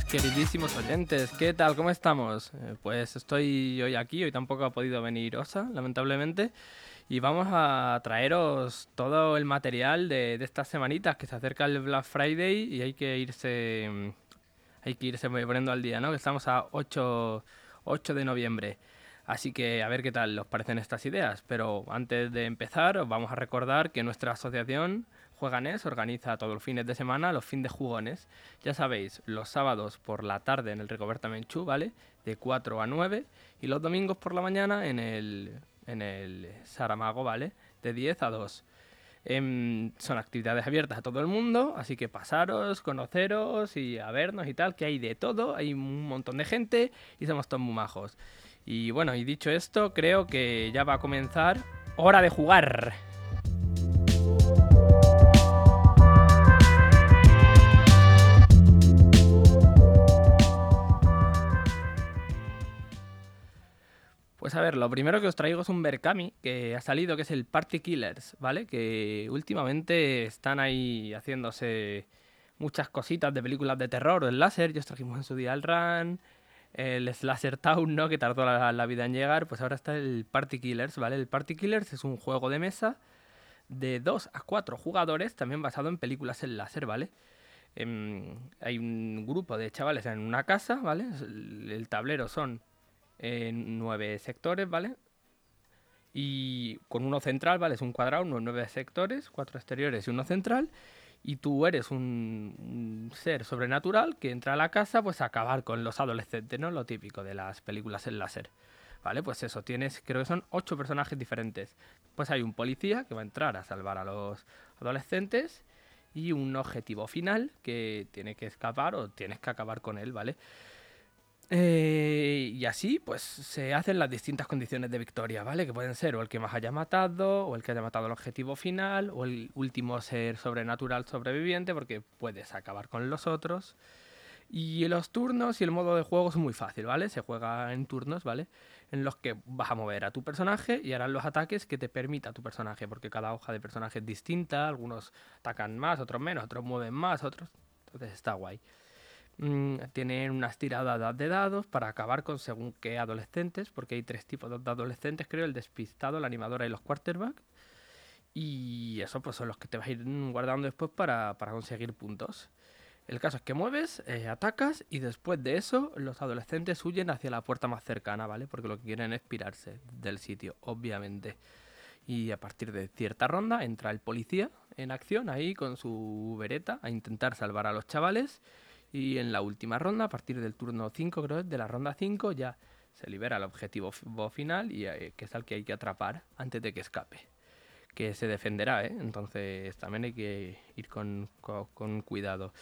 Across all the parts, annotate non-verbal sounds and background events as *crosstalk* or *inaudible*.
queridísimos oyentes. ¿Qué tal? ¿Cómo estamos? Eh, pues estoy hoy aquí, hoy tampoco ha podido venir Osa, lamentablemente. Y vamos a traeros todo el material de, de estas semanitas que se acerca el Black Friday y hay que irse mm, hay que irse poniendo al día, ¿no? Que estamos a 8, 8 de noviembre. Así que a ver qué tal os parecen estas ideas. Pero antes de empezar, os vamos a recordar que nuestra asociación Jueganes organiza todos los fines de semana los fin de jugones. Ya sabéis, los sábados por la tarde en el Recoberta Menchú, ¿vale? De 4 a 9. Y los domingos por la mañana en el, en el Saramago, ¿vale? De 10 a 2. Em, son actividades abiertas a todo el mundo, así que pasaros, conoceros y a vernos y tal, que hay de todo, hay un montón de gente y somos todos muy majos. Y bueno, y dicho esto, creo que ya va a comenzar hora de jugar. Pues a ver, lo primero que os traigo es un Berkami que ha salido, que es el Party Killers, ¿vale? Que últimamente están ahí haciéndose muchas cositas de películas de terror el láser. Ya os trajimos en su día el Run, el Slasher Town, ¿no? Que tardó la, vida en llegar. Pues ahora está el Party Killers, ¿vale? El Party Killers es un juego de mesa de 2 a 4 jugadores, también basado en películas en láser, ¿vale? Eh, hay un grupo de chavales en una casa, ¿vale? El tablero son en nueve sectores, ¿vale? Y con uno central, ¿vale? Es un cuadrado, unos nueve sectores, cuatro exteriores y uno central. Y tú eres un, ser sobrenatural que entra a la casa pues a acabar con los adolescentes, ¿no? Lo típico de las películas en láser. ¿Vale? Pues eso, tienes, creo que son ocho personajes diferentes. Pues hay un policía que va a entrar a salvar a los adolescentes y un objetivo final que tiene que escapar o tienes que acabar con él, ¿vale? Eh, y así, pues se hacen las distintas condiciones de victoria, ¿vale? Que pueden ser o el que más haya matado, o el que haya matado el objetivo final, o el último ser sobrenatural sobreviviente, porque puedes acabar con los otros. Y los turnos y el modo de juego es muy fácil, ¿vale? Se juega en turnos, ¿vale? En los que vas a mover a tu personaje y harán los ataques que te permita tu personaje, porque cada hoja de personaje es distinta, algunos atacan más, otros menos, otros mueven más, otros. Entonces está guay. Mm, tienen unas tiradas de dados para acabar con según qué adolescentes, porque hay tres tipos de adolescentes, creo, el despistado, la animadora y los quarterbacks. Y eso pues son los que te vas a ir guardando después para, para conseguir puntos. El caso es que mueves, eh, atacas y después de eso los adolescentes huyen hacia la puerta más cercana, ¿vale? Porque lo que quieren es pirarse del sitio, obviamente. Y a partir de cierta ronda entra el policía en acción ahí con su vereta a intentar salvar a los chavales y en la última ronda, a partir del turno 5, creo, de la ronda 5, ya se libera el objetivo final y eh, que es al que hay que atrapar antes de que escape. Que se defenderá, ¿eh? Entonces también hay que ir con, con, cuidado.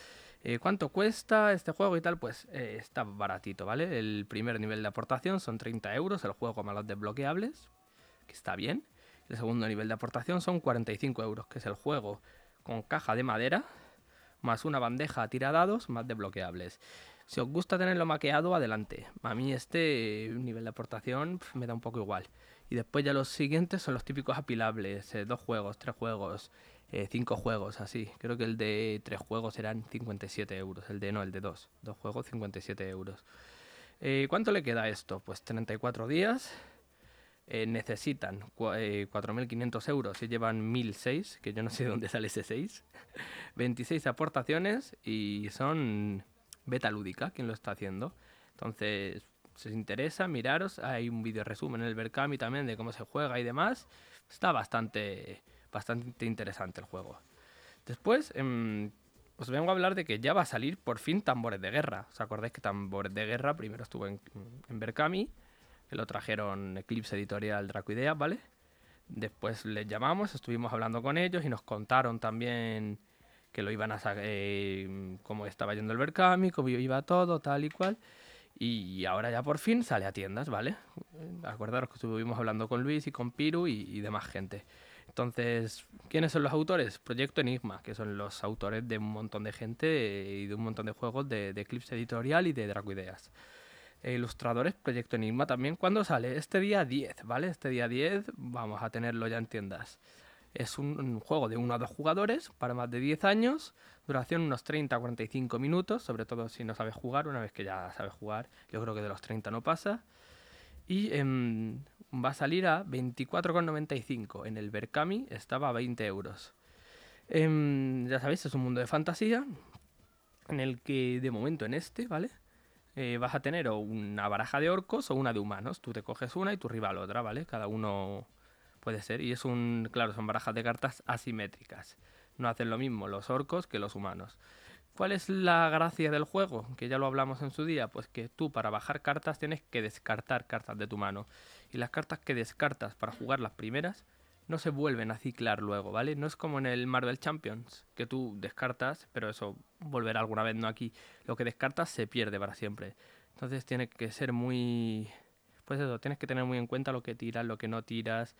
Eh, ¿Cuánto cuesta este juego y tal? Pues está baratito, ¿vale? El primer nivel de aportación son 30 euros, el juego más los desbloqueables, que está bien. El segundo nivel de aportación son 45 euros, que es el juego con caja de madera, más una bandeja tira dados más desbloqueables. Si os gusta tenerlo maqueado, adelante. A mí este nivel de aportación me da un poco igual. Y después ya los siguientes son los típicos apilables. Eh, dos juegos, tres juegos, eh, cinco juegos, así. Creo que el de tres juegos serán 57 euros. El de no, el de dos. Dos juegos, 57 euros. Eh, ¿Cuánto le queda a esto? Pues 34 días. Eh, necesitan eh, 4.500 euros y llevan 1.006, que yo no sé de dónde sale ese 6. 26 *laughs* aportaciones y son beta lúdica quien lo está haciendo. Entonces, si os interesa, miraros. Hay un vídeo resumen en el Berkami también de cómo se juega y demás. Está bastante, bastante interesante el juego. Después, eh, os vengo a hablar de que ya va a salir por fin Tambores de Guerra. ¿Os acordáis que Tambores de Guerra primero estuvo en, en Berkami? Que lo trajeron Eclipse Editorial Dracoidea, ¿vale? Después les llamamos, estuvimos hablando con ellos y nos contaron también que lo iban a sacar, eh, cómo estaba yendo el Berkami, cómo iba todo, tal y cual. Y ahora ya por fin sale a tiendas, ¿vale? Acordaros que estuvimos hablando con Luis y con Piru y, y demás gente. Entonces, ¿quiénes son los autores? Proyecto Enigma, que son los autores de un montón de gente y de un montón de juegos de, de Eclipse Editorial y de Dracoideas e ilustradores Proyecto Enigma también. cuando sale? Este día 10, ¿vale? Este día 10 vamos a tenerlo ya en tiendas. Es un, juego de 1 a 2 jugadores para más de 10 años, duración unos 30 a 45 minutos, sobre todo si no sabes jugar, una vez que ya sabes jugar, yo creo que de los 30 no pasa. Y em, va a salir a 24,95. En el Berkami estaba a 20 euros. Em, ya sabéis, es un mundo de fantasía en el que de momento en este, ¿vale? Eh, vas a tener una baraja de orcos o una de humanos. Tú te coges una y tu rival otra, ¿vale? Cada uno puede ser. Y es un, claro, son barajas de cartas asimétricas. No hacen lo mismo los orcos que los humanos. ¿Cuál es la gracia del juego? Que ya lo hablamos en su día, pues que tú para bajar cartas tienes que descartar cartas de tu mano. Y las cartas que descartas para jugar las primeras no se vuelven a ciclar luego, ¿vale? No es como en el Marvel Champions, que tú descartas, pero eso volverá alguna vez, no aquí. Lo que descartas se pierde para siempre. Entonces tiene que ser muy... Pues eso, tienes que tener muy en cuenta lo que tiras, lo que no tiras,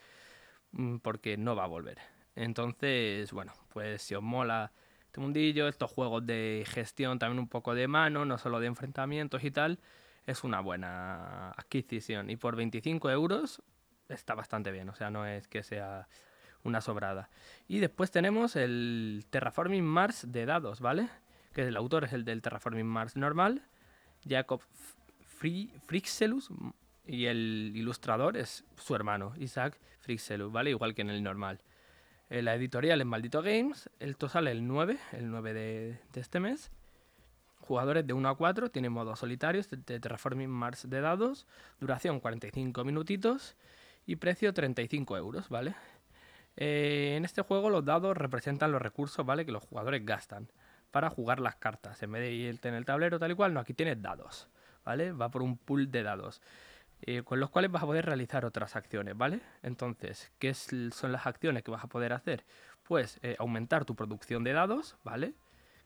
mm, porque no va a volver. Entonces, bueno, pues si os mola este mundillo, estos juegos de gestión también un poco de mano, no solo de enfrentamientos y tal, es una buena adquisición. Y por 25 euros está bastante bien, o sea, no es que sea una sobrada. Y después tenemos el Terraforming Mars de dados, ¿vale? Que el autor es el del Terraforming Mars normal, Jacob Frixelus, y el ilustrador es su hermano, Isaac Frixelus, ¿vale? Igual que en el normal. La editorial es Maldito Games, esto sale el 9, el 9 de, este mes. Jugadores de 1 a 4, tiene modos solitarios de Terraforming Mars de dados, duración 45 minutitos y precio 35 euros, ¿vale? Eh, en este juego los dados representan los recursos, ¿vale? Que los jugadores gastan para jugar las cartas. En vez de irte en el tablero tal y cual, no, aquí tienes dados, ¿vale? Va por un pool de dados. Eh, con los cuales vas a poder realizar otras acciones, ¿vale? Entonces, ¿qué son las acciones que vas a poder hacer? Pues eh, aumentar tu producción de dados, ¿vale?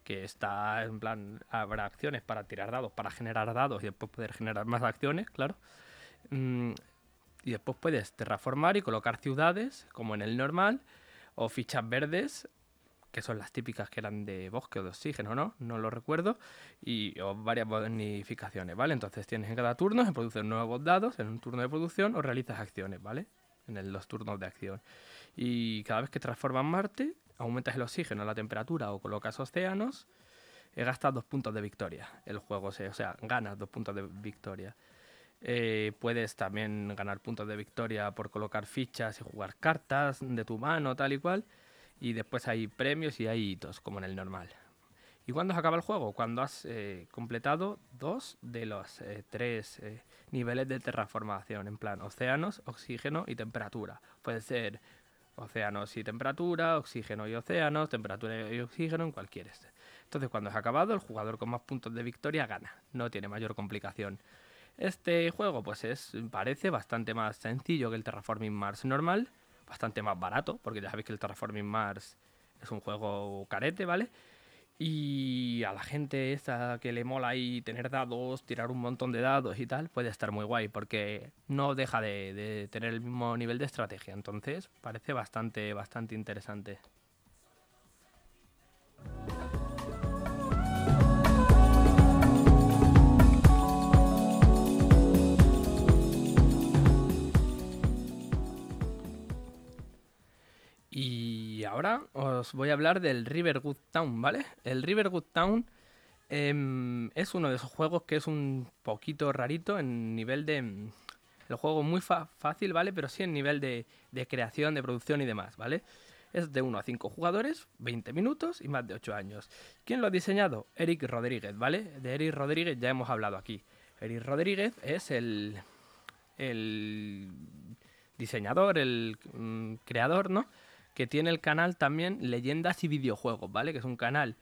Que está en plan, habrá acciones para tirar dados, para generar dados y después poder generar más acciones, claro. Mm, y después puedes terraformar y colocar ciudades, como en el normal, o fichas verdes, que son las típicas que eran de bosque o de oxígeno, ¿no? No lo recuerdo, y o varias bonificaciones, ¿vale? Entonces tienes en cada turno, se producen nuevos dados en un turno de producción o realizas acciones, ¿vale? En los turnos de acción. Y cada vez que transformas Marte, aumentas el oxígeno, la temperatura o colocas océanos, eh, gastas dos puntos de victoria. El juego, o sea, ganas dos puntos de victoria. Eh, puedes también ganar puntos de victoria por colocar fichas y jugar cartas de tu mano, tal y cual. Y después hay premios y hay hitos, como en el normal. ¿Y cuándo se acaba el juego? Cuando has eh, completado dos de los eh, tres niveles de terraformación, en plan océanos, oxígeno y temperatura. Puede ser océanos y temperatura, oxígeno y océanos, temperatura y oxígeno, en cualquier este. Entonces, cuando has acabado, el jugador con más puntos de victoria gana. No tiene mayor complicación. Este juego pues es, parece bastante más sencillo que el Terraforming Mars normal, bastante más barato, porque ya sabéis que el Terraforming Mars es un juego carete, ¿vale? Y a la gente esta que le mola ahí tener dados, tirar un montón de dados y tal, puede estar muy guay, porque no deja de, de tener el mismo nivel de estrategia. Entonces parece bastante, bastante interesante. Y ahora os voy a hablar del Riverwood Town, ¿vale? El Riverwood Town em, es uno de esos juegos que es un poquito rarito en nivel de... Em, el juego muy fácil, ¿vale? Pero sí en nivel de, creación, de producción y demás, ¿vale? Es de 1 a 5 jugadores, 20 minutos y más de 8 años. ¿Quién lo ha diseñado? Eric Rodríguez, ¿vale? De Eric Rodríguez ya hemos hablado aquí. Eric Rodríguez es el, el diseñador, el mm, creador, ¿no? Que tiene el canal también Leyendas y Videojuegos, ¿vale? Que es un canal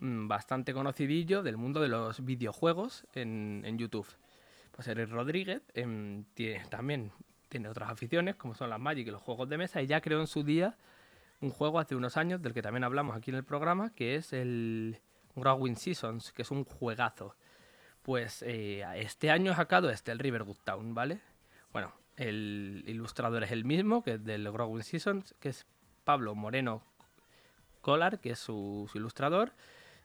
mm, bastante conocidillo del mundo de los videojuegos en, YouTube. Pues Eric Rodríguez em, también tiene otras aficiones, como son las Magic y los juegos de mesa, y ya creó en su día un juego hace unos años, del que también hablamos aquí en el programa, que es el Growing Seasons, que es un juegazo. Pues eh, este año ha sacado este, el Riverwood Town, ¿vale? Bueno, el ilustrador es el mismo, que es del Growing Seasons, que es Pablo Moreno Collar, que es su, ilustrador.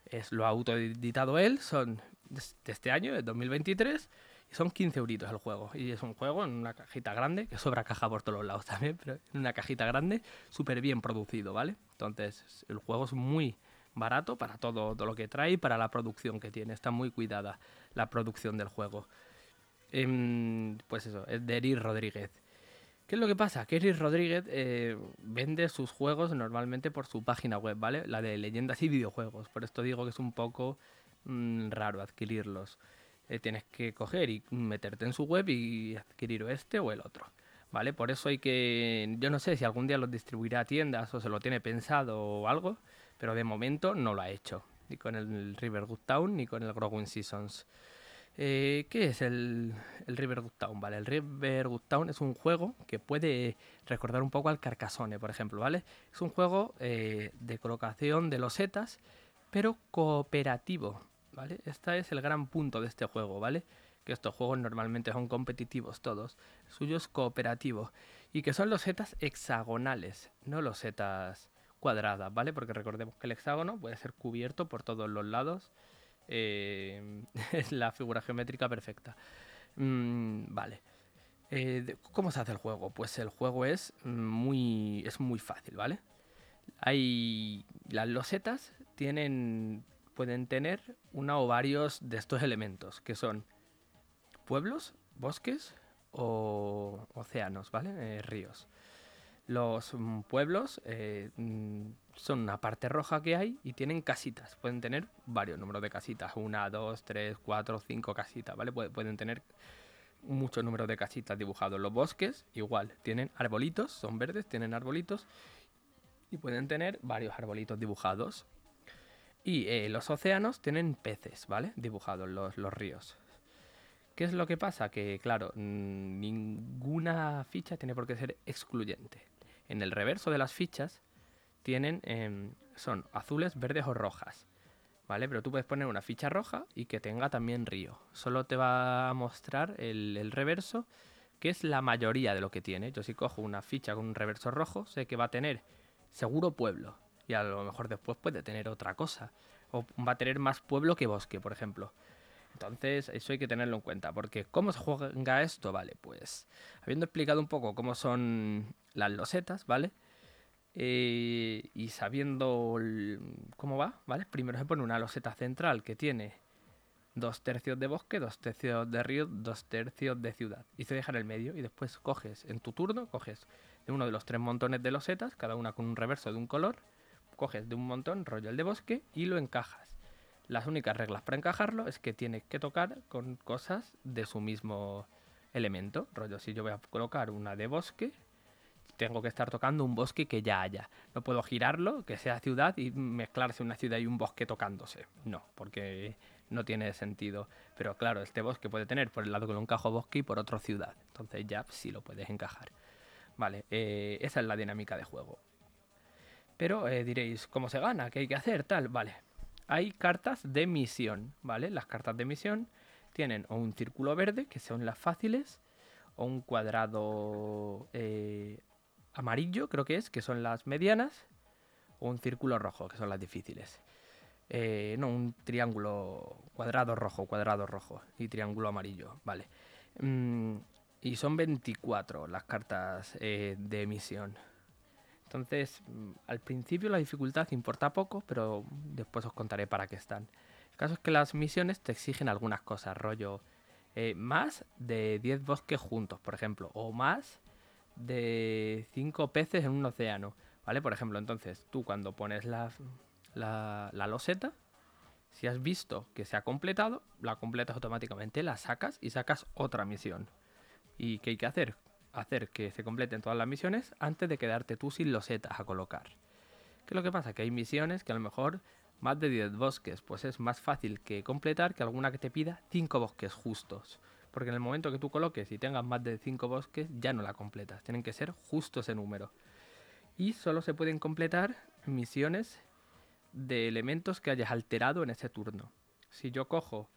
Es, lo ha autoeditado él, son de este año, de 2023. son 15 euritos el juego. Y es un juego en una cajita grande, que sobra caja por todos lados también, pero en una cajita grande, súper bien producido, ¿vale? Entonces, el juego es muy barato para todo, lo que trae y para la producción que tiene. Está muy cuidada la producción del juego. Em, pues eso, es de Eric Rodríguez. ¿Qué es lo que pasa? Eric Rodríguez eh, vende sus juegos normalmente por su página web, ¿vale? La de leyendas y videojuegos. Por esto digo que es un poco mm, raro adquirirlos. Eh, tienes que coger y meterte en su web y adquirir este o el otro. ¿Vale? Por eso hay que. Yo no sé si algún día los distribuirá a tiendas o se lo tiene pensado o algo, pero de momento no lo ha hecho. Ni con el River Town ni con el Growing Seasons. Eh, ¿Qué es el, el River Town? Vale, el River Town es un juego que puede recordar un poco al Carcassonne, por ejemplo, ¿vale? Es un juego eh, de colocación de losetas, pero cooperativo, ¿vale? Este es el gran punto de este juego, ¿vale? Que estos juegos normalmente son competitivos todos. El suyo es cooperativo. Y que son losetas hexagonales, no losetas cuadradas, ¿vale? Porque recordemos que el hexágono puede ser cubierto por todos los lados. Eh, es *laughs* la figura geométrica perfecta. Mm, vale. Eh, ¿Cómo se hace el juego? Pues el juego es muy, es muy fácil, ¿vale? Hay las losetas tienen pueden tener una o varios de estos elementos, que son pueblos, bosques o océanos, ¿vale? Eh, ríos. Los mm, pueblos eh, mm, son una parte roja que hay y tienen casitas. Pueden tener varios números de casitas. Una, dos, tres, cuatro, cinco casitas, ¿vale? Pueden tener muchos números de casitas dibujados. Los bosques, igual, tienen arbolitos, son verdes, tienen arbolitos. Y pueden tener varios arbolitos dibujados. Y eh, los océanos tienen peces, ¿vale? Dibujados, los, los ríos. ¿Qué es lo que pasa? Que, claro, ninguna ficha tiene por qué ser excluyente. En el reverso de las fichas tienen, em, son azules, verdes o rojas. ¿Vale? Pero tú puedes poner una ficha roja y que tenga también río. Solo te va a mostrar el, el reverso, que es la mayoría de lo que tiene. Yo si cojo una ficha con un reverso rojo, sé que va a tener seguro pueblo, y a lo mejor después puede tener otra cosa. O va a tener más pueblo que bosque, por ejemplo. Entonces, eso hay que tenerlo en cuenta. Porque, ¿cómo se juega esto? Vale, pues, habiendo explicado un poco cómo son las losetas, ¿vale? Eh, y sabiendo cómo va, ¿vale? Primero se pone una loseta central que tiene dos tercios de bosque, dos tercios de río, dos tercios de ciudad. Y se deja en el medio. Y después coges, en tu turno, coges de uno de los tres montones de losetas, cada una con un reverso de un color coges de un montón rollo el de bosque y lo encajas. Las únicas reglas para encajarlo es que tienes que tocar con cosas de su mismo elemento. Rollo, si yo voy a colocar una de bosque, tengo que estar tocando un bosque que ya haya. No puedo girarlo, que sea ciudad y mezclarse una ciudad y un bosque tocándose. No, porque no tiene sentido. Pero claro, este bosque puede tener por el lado que lo encajo bosque y por otro ciudad. Entonces ya sí lo puedes encajar. Vale, eh, esa es la dinámica de juego. Pero eh, diréis, ¿cómo se gana? ¿Qué hay que hacer? Tal, vale. Hay cartas de misión, ¿vale? Las cartas de misión tienen o un círculo verde, que son las fáciles, o un cuadrado eh, amarillo, creo que es, que son las medianas, o un círculo rojo, que son las difíciles. Eh, no, un triángulo cuadrado rojo, cuadrado rojo y triángulo amarillo, vale. Mm, y son 24 las cartas de misión. Entonces, mm, al principio la dificultad importa poco, pero después os contaré para qué están. El caso es que las misiones te exigen algunas cosas, rollo eh, más de 10 bosques juntos, por ejemplo, o más de 5 peces en un océano, ¿vale? Por ejemplo, entonces tú cuando pones la, la, la loseta, si has visto que se ha completado, la completas automáticamente, la sacas y sacas otra misión. ¿Y qué hay que hacer? Hacer que se completen todas las misiones antes de quedarte tú sin losetas a colocar. ¿Qué es lo que pasa? Que hay misiones que a lo mejor más de 10 bosques, pues es más fácil que completar que alguna que te pida 5 bosques justos. Porque en el momento que tú coloques y tengas más de 5 bosques, ya no la completas. Tienen que ser justo ese número. Y solo se pueden completar misiones de elementos que hayas alterado en ese turno. Si yo cojo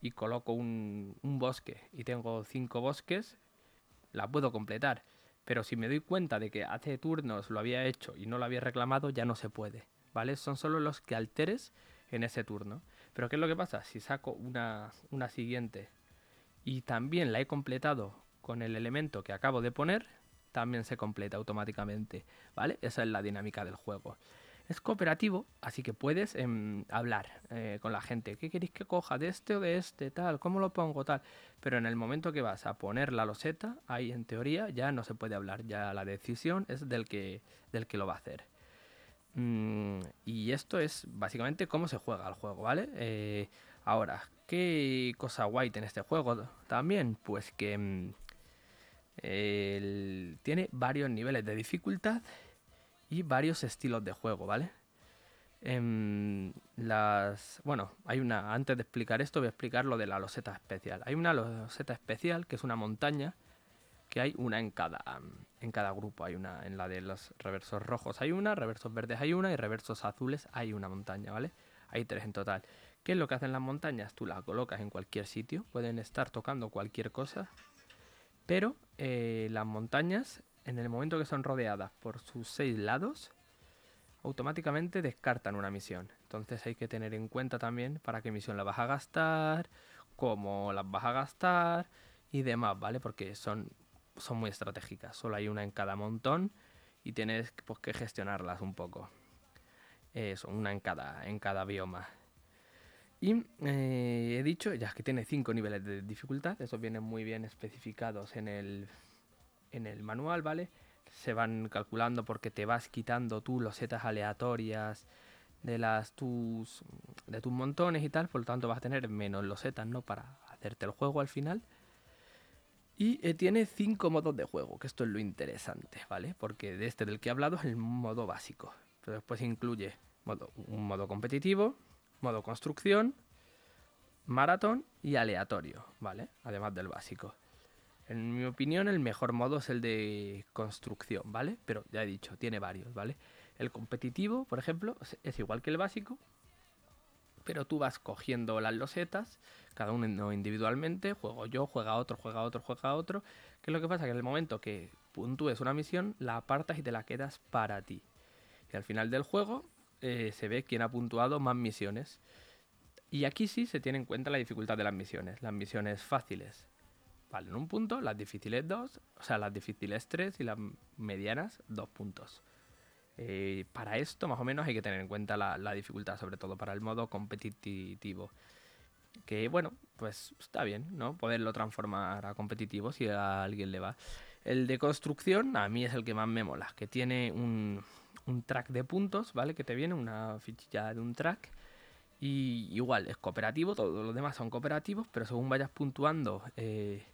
y coloco un, un bosque y tengo 5 bosques, la puedo completar. Pero si me doy cuenta de que hace turnos lo había hecho y no lo había reclamado, ya no se puede. ¿Vale? Son solo los que alteres en ese turno. Pero ¿qué es lo que pasa? Si saco una, una siguiente y también la he completado con el elemento que acabo de poner, también se completa automáticamente, ¿vale? Esa es la dinámica del juego. Es cooperativo, así que puedes em, hablar eh, con la gente. ¿Qué queréis que coja? ¿De este o de este? Tal, ¿cómo lo pongo? Tal. Pero en el momento que vas a poner la loseta, ahí en teoría ya no se puede hablar. Ya la decisión es del que, del que lo va a hacer. Mm, y esto es básicamente cómo se juega el juego, ¿vale? Eh, ahora, ¿qué cosa guay en este juego también? Pues que mm, tiene varios niveles de dificultad y varios estilos de juego, ¿vale? En las, bueno, hay una, antes de explicar esto voy a explicar lo de la loseta especial. Hay una loseta especial que es una montaña que hay una en cada, en cada grupo. Hay una en la de los reversos rojos hay una, reversos verdes hay una y reversos azules hay una montaña, ¿vale? Hay tres en total. ¿Qué es lo que hacen las montañas? Tú las colocas en cualquier sitio, pueden estar tocando cualquier cosa, pero eh, las montañas en el momento que son rodeadas por sus seis lados, automáticamente descartan una misión. Entonces hay que tener en cuenta también para qué misión la vas a gastar, cómo las vas a gastar y demás, ¿vale? Porque son, son muy estratégicas. Solo hay una en cada montón y tienes pues, que gestionarlas un poco. Eso, una en cada, en cada bioma. Y eh, he dicho ya que tiene cinco niveles de dificultad, esos vienen muy bien especificados en el en el manual, ¿vale? Se van calculando porque te vas quitando tú los setas aleatorias de las tus de tus montones y tal, por lo tanto vas a tener menos los setas, ¿no? Para hacerte el juego al final. Y eh, tiene cinco modos de juego, que esto es lo interesante, ¿vale? Porque de este del que he hablado es el modo básico. Pero después incluye modo, un modo competitivo, modo construcción, maratón y aleatorio, ¿vale? Además del básico. En mi opinión, el mejor modo es el de construcción, ¿vale? Pero ya he dicho, tiene varios, ¿vale? El competitivo, por ejemplo, es igual que el básico, pero tú vas cogiendo las losetas, cada uno individualmente, juego yo, juega otro, juega otro, juega otro. ¿Qué es lo que pasa? Que en el momento que puntúes una misión, la apartas y te la quedas para ti. Y al final del juego eh, se ve quién ha puntuado más misiones. Y aquí sí se tiene en cuenta la dificultad de las misiones. Las misiones fáciles valen un punto, las difíciles dos, o sea, las difíciles tres y las medianas dos puntos. Eh, para esto, más o menos, hay que tener en cuenta la, dificultad, sobre todo para el modo competitivo. Que bueno, pues está bien, ¿no? Poderlo transformar a competitivo si a alguien le va. El de construcción, a mí es el que más me mola, que tiene un, un track de puntos, ¿vale? Que te viene una fichilla de un track. Y igual, es cooperativo, todos los demás son cooperativos, pero según vayas puntuando eh,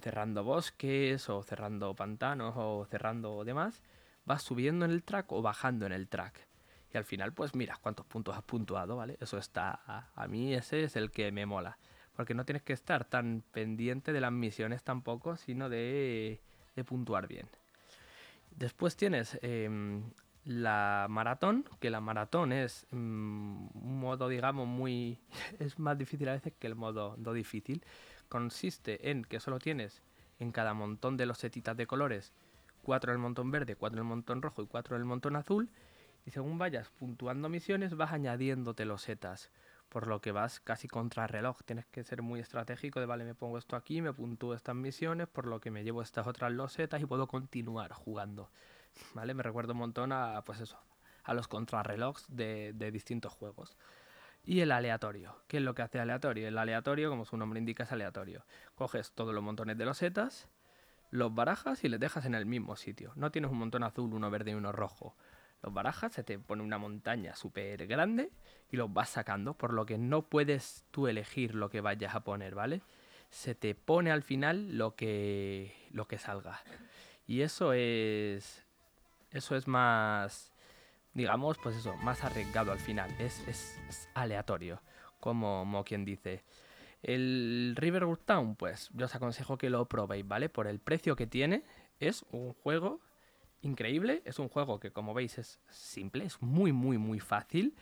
cerrando bosques o cerrando pantanos o cerrando demás, vas subiendo en el track o bajando en el track. Y al final, pues mira cuántos puntos has puntuado, ¿vale? Eso está. A, mí ese es el que me mola. Porque no tienes que estar tan pendiente de las misiones tampoco, sino de, de puntuar bien. Después tienes em, la maratón, que la maratón es mm, un modo, digamos, muy... *laughs* es más difícil a veces que el modo difícil, consiste en que solo tienes en cada montón de los setitas de colores 4 en el montón verde, 4 en el montón rojo y 4 en el montón azul. Y según vayas puntuando misiones, vas añadiéndote los setas. Por lo que vas casi contra reloj. Tienes que ser muy estratégico de, vale, me pongo esto aquí, me puntúo estas misiones, por lo que me llevo estas otras losetas y puedo continuar jugando. ¿Vale? Me recuerdo un montón a, pues eso, a los contrarrelojes de, de distintos juegos y el aleatorio. ¿Qué es lo que hace aleatorio? El aleatorio, como su nombre indica, es aleatorio. Coges todos los montones de losetas, los barajas y les dejas en el mismo sitio. No tienes un montón azul, uno verde y uno rojo. Los barajas, se te pone una montaña súper grande y los vas sacando, por lo que no puedes tú elegir lo que vayas a poner, ¿vale? Se te pone al final lo que, lo que salga. Y eso es. Eso es más digamos, pues eso, más arriesgado al final. Es, aleatorio, como, quien dice. El Riverwood Town, pues yo os aconsejo que lo probéis, ¿vale? Por el precio que tiene, es un juego increíble. Es un juego que, como veis, es simple, es muy, muy, muy fácil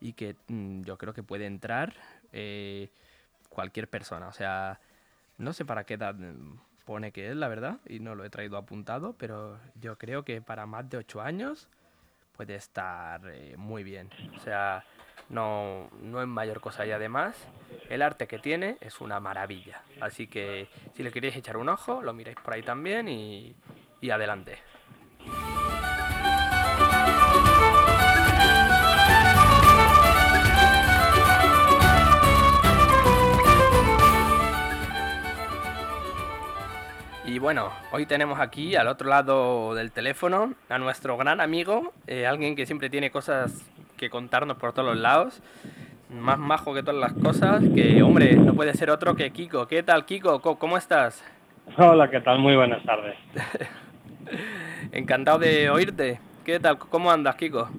y que mm, yo creo que puede entrar eh, cualquier persona. O sea, no sé para qué edad mm, pone que es, la verdad, y no lo he traído apuntado, pero yo creo que para más de 8 años puede estar eh, muy bien. O sea, no, no es mayor cosa y además el arte que tiene es una maravilla. Así que si le queréis echar un ojo, lo miráis por ahí también y, y adelante. Y bueno, hoy tenemos aquí al otro lado del teléfono a nuestro gran amigo, eh, alguien que siempre tiene cosas que contarnos por todos los lados, más majo que todas las cosas, que hombre, no puede ser otro que Kiko. ¿Qué tal Kiko? ¿Cómo estás? Hola, ¿qué tal? Muy buenas tardes. *laughs* Encantado de oírte. ¿Qué tal? ¿Cómo andas, Kiko?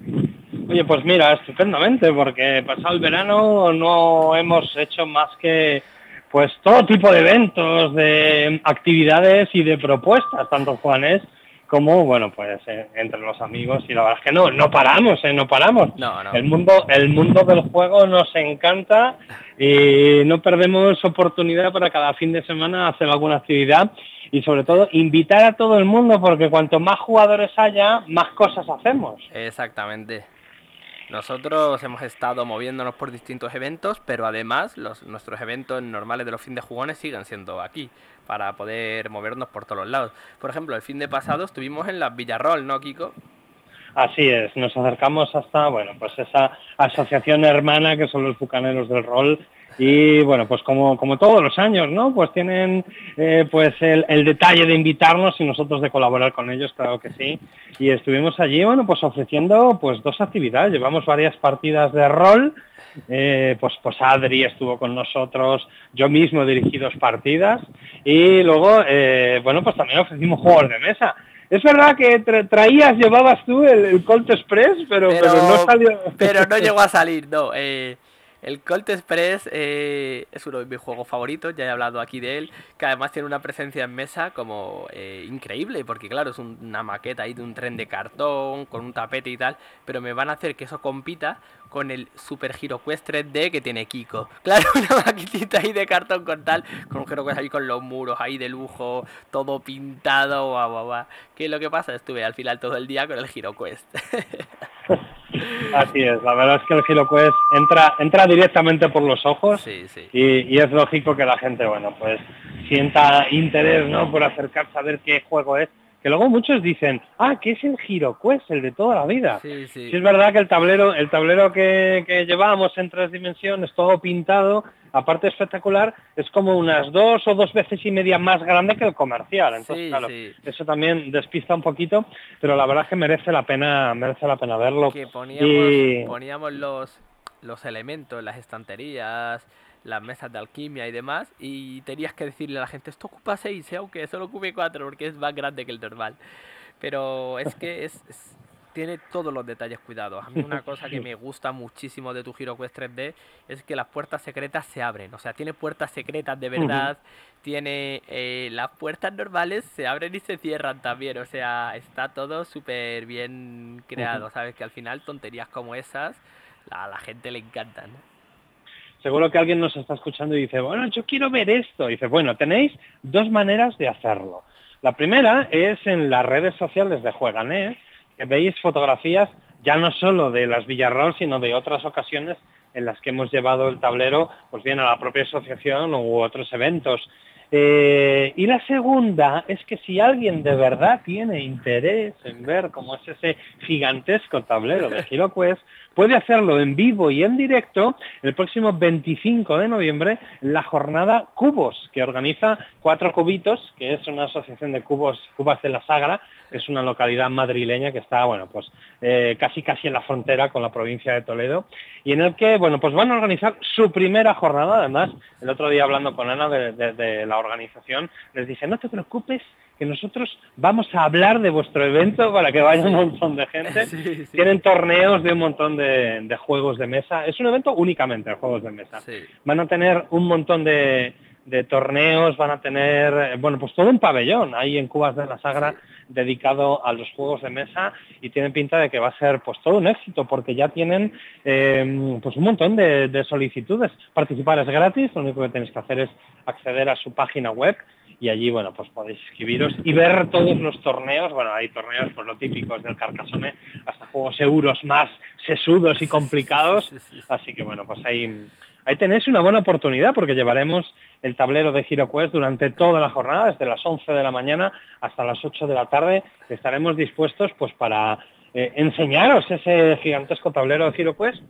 Oye, pues mira, estupendamente, porque pasado el verano no hemos hecho más que pues todo tipo de eventos, de actividades y de propuestas, tanto Juanes como, bueno, pues eh, entre los amigos y la verdad es que no, no paramos, ¿eh? no paramos. El mundo, el mundo del juego nos encanta y no perdemos oportunidad para cada fin de semana hacer alguna actividad y sobre todo invitar a todo el mundo porque cuanto más jugadores haya, más cosas hacemos. Exactamente. Nosotros hemos estado moviéndonos por distintos eventos, pero además nuestros eventos normales de los fin de jugones siguen siendo aquí, para poder movernos por todos los lados. Por ejemplo, el fin de pasado estuvimos en las Villarrol, ¿no, Kiko? Así es, nos acercamos hasta, bueno, pues esa asociación hermana que son los bucaneros del rol y bueno, pues como, como todos los años, ¿no? Pues tienen eh, pues el, el, detalle de invitarnos y nosotros de colaborar con ellos, claro que sí. Y estuvimos allí, bueno, pues ofreciendo pues dos actividades. Llevamos varias partidas de rol. Eh, pues, pues Adri estuvo con nosotros, yo mismo dirigí dos partidas y luego, eh, bueno, pues también ofrecimos juegos de mesa. Es verdad que traías, llevabas tú el, Colt Express, pero, pero, no salió. *laughs* Pero no llegó a salir, no. Eh, el Colt Express eh, es uno de mis juegos favoritos, ya he hablado aquí de él, que además tiene una presencia en mesa como eh, increíble, porque claro, es una maqueta ahí de un tren de cartón, con un tapete y tal, pero me van a hacer que eso compita con el Super Hero Quest 3D que tiene Kiko. *laughs* Claro, una maquetita ahí de cartón con tal, con un Hero Quest ahí con los muros ahí de lujo, todo pintado, guau, guau, guau. ¿Qué es lo que pasa? Estuve al final todo el día con el Hero Quest. *laughs* Así es, la verdad es que el GiroQuest entra, entra directamente por los ojos Y, es lógico que la gente, bueno, pues sienta interés, ¿no? Por acercarse a ver qué juego es. Que luego muchos dicen, ah, que es el GiroQuest, el de toda la vida. Sí, sí. es verdad que el tablero, el tablero que, que llevábamos en tres dimensiones, todo pintado, aparte espectacular, es como unas dos o dos veces y media más grande que el comercial. Entonces, claro, eso también despista un poquito, pero la verdad es que merece la pena, merece la pena verlo. Que poníamos, poníamos los, los elementos, las estanterías, las mesas de alquimia y demás, y tenías que decirle a la gente, esto ocupa seis, ¿eh? aunque solo ocupe cuatro, porque es más grande que el normal. Pero es que es tiene todos los detalles cuidados. A mí una *laughs* cosa que me gusta muchísimo de tu HeroQuest 3D es que las puertas secretas se abren. O sea, tiene puertas secretas de verdad. Tiene eh, las puertas normales se abren y se cierran también. O sea, está todo súper bien creado. Sabes que al final tonterías como esas a la gente le encantan. Seguro que alguien nos está escuchando y dice, bueno, yo quiero ver esto. Y dice, bueno, tenéis dos maneras de hacerlo. La primera es en las redes sociales de Jueganet, veis fotografías ya no solo de las Villarrol, sino de otras ocasiones en las que hemos llevado el tablero pues bien a la propia asociación u otros eventos. Eh, y la segunda es que si alguien de verdad tiene interés en ver cómo es ese gigantesco tablero de HeroQuest, puede hacerlo en vivo y en directo el próximo 25 de noviembre en la jornada Cubos, que organiza Cuatro Cubitos, que es una asociación de cubos, cubas de la Sagra, es una localidad madrileña que está, bueno, pues eh, casi casi en la frontera con la provincia de Toledo, y en el que, bueno, pues van a organizar su primera jornada, además, el otro día hablando con Ana de, la organización, les dije, no te preocupes, que nosotros vamos a hablar de vuestro evento para que vaya un montón de gente. Tienen torneos de un montón de, juegos de mesa. Es un evento únicamente de juegos de mesa. Van a tener un montón de, de torneos, van a tener, eh, bueno, pues todo un pabellón ahí en Cubas de la Sagra dedicado a los juegos de mesa y tiene pinta de que va a ser pues todo un éxito porque ya tienen em, pues un montón de, solicitudes. Participar es gratis, lo único que tenéis que hacer es acceder a su página web y allí, bueno, pues podéis escribiros y ver todos los torneos, bueno, hay torneos por pues, lo típicos del Carcassonne, hasta juegos euros más sesudos y complicados. *laughs* Así que bueno, pues ahí, ahí tenéis una buena oportunidad porque llevaremos el tablero de HeroQuest durante toda la jornada, desde las 11 de la mañana hasta las 8 de la tarde. Estaremos dispuestos pues para eh, enseñaros ese gigantesco tablero de HeroQuest.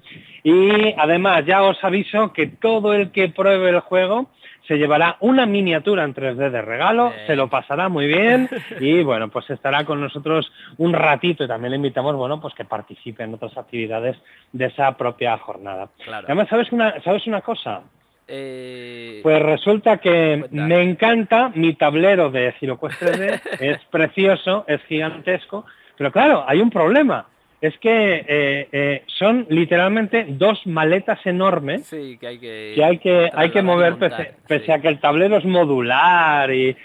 Y además ya os aviso que todo el que pruebe el juego se llevará una miniatura en 3D de regalo, se lo pasará muy bien y bueno, pues estará con nosotros un ratito y también le invitamos, bueno, pues que participe en otras actividades de esa propia jornada. Además, ¿sabes una, ¿sabes una cosa? Eh, pues resulta que me encanta mi tablero de GiroQuest 3D, *laughs* es precioso, es gigantesco, pero claro, hay un problema es que eh, eh, son literalmente dos maletas enormes que hay que, hay que, hay que mover pese, a que el tablero es modular y,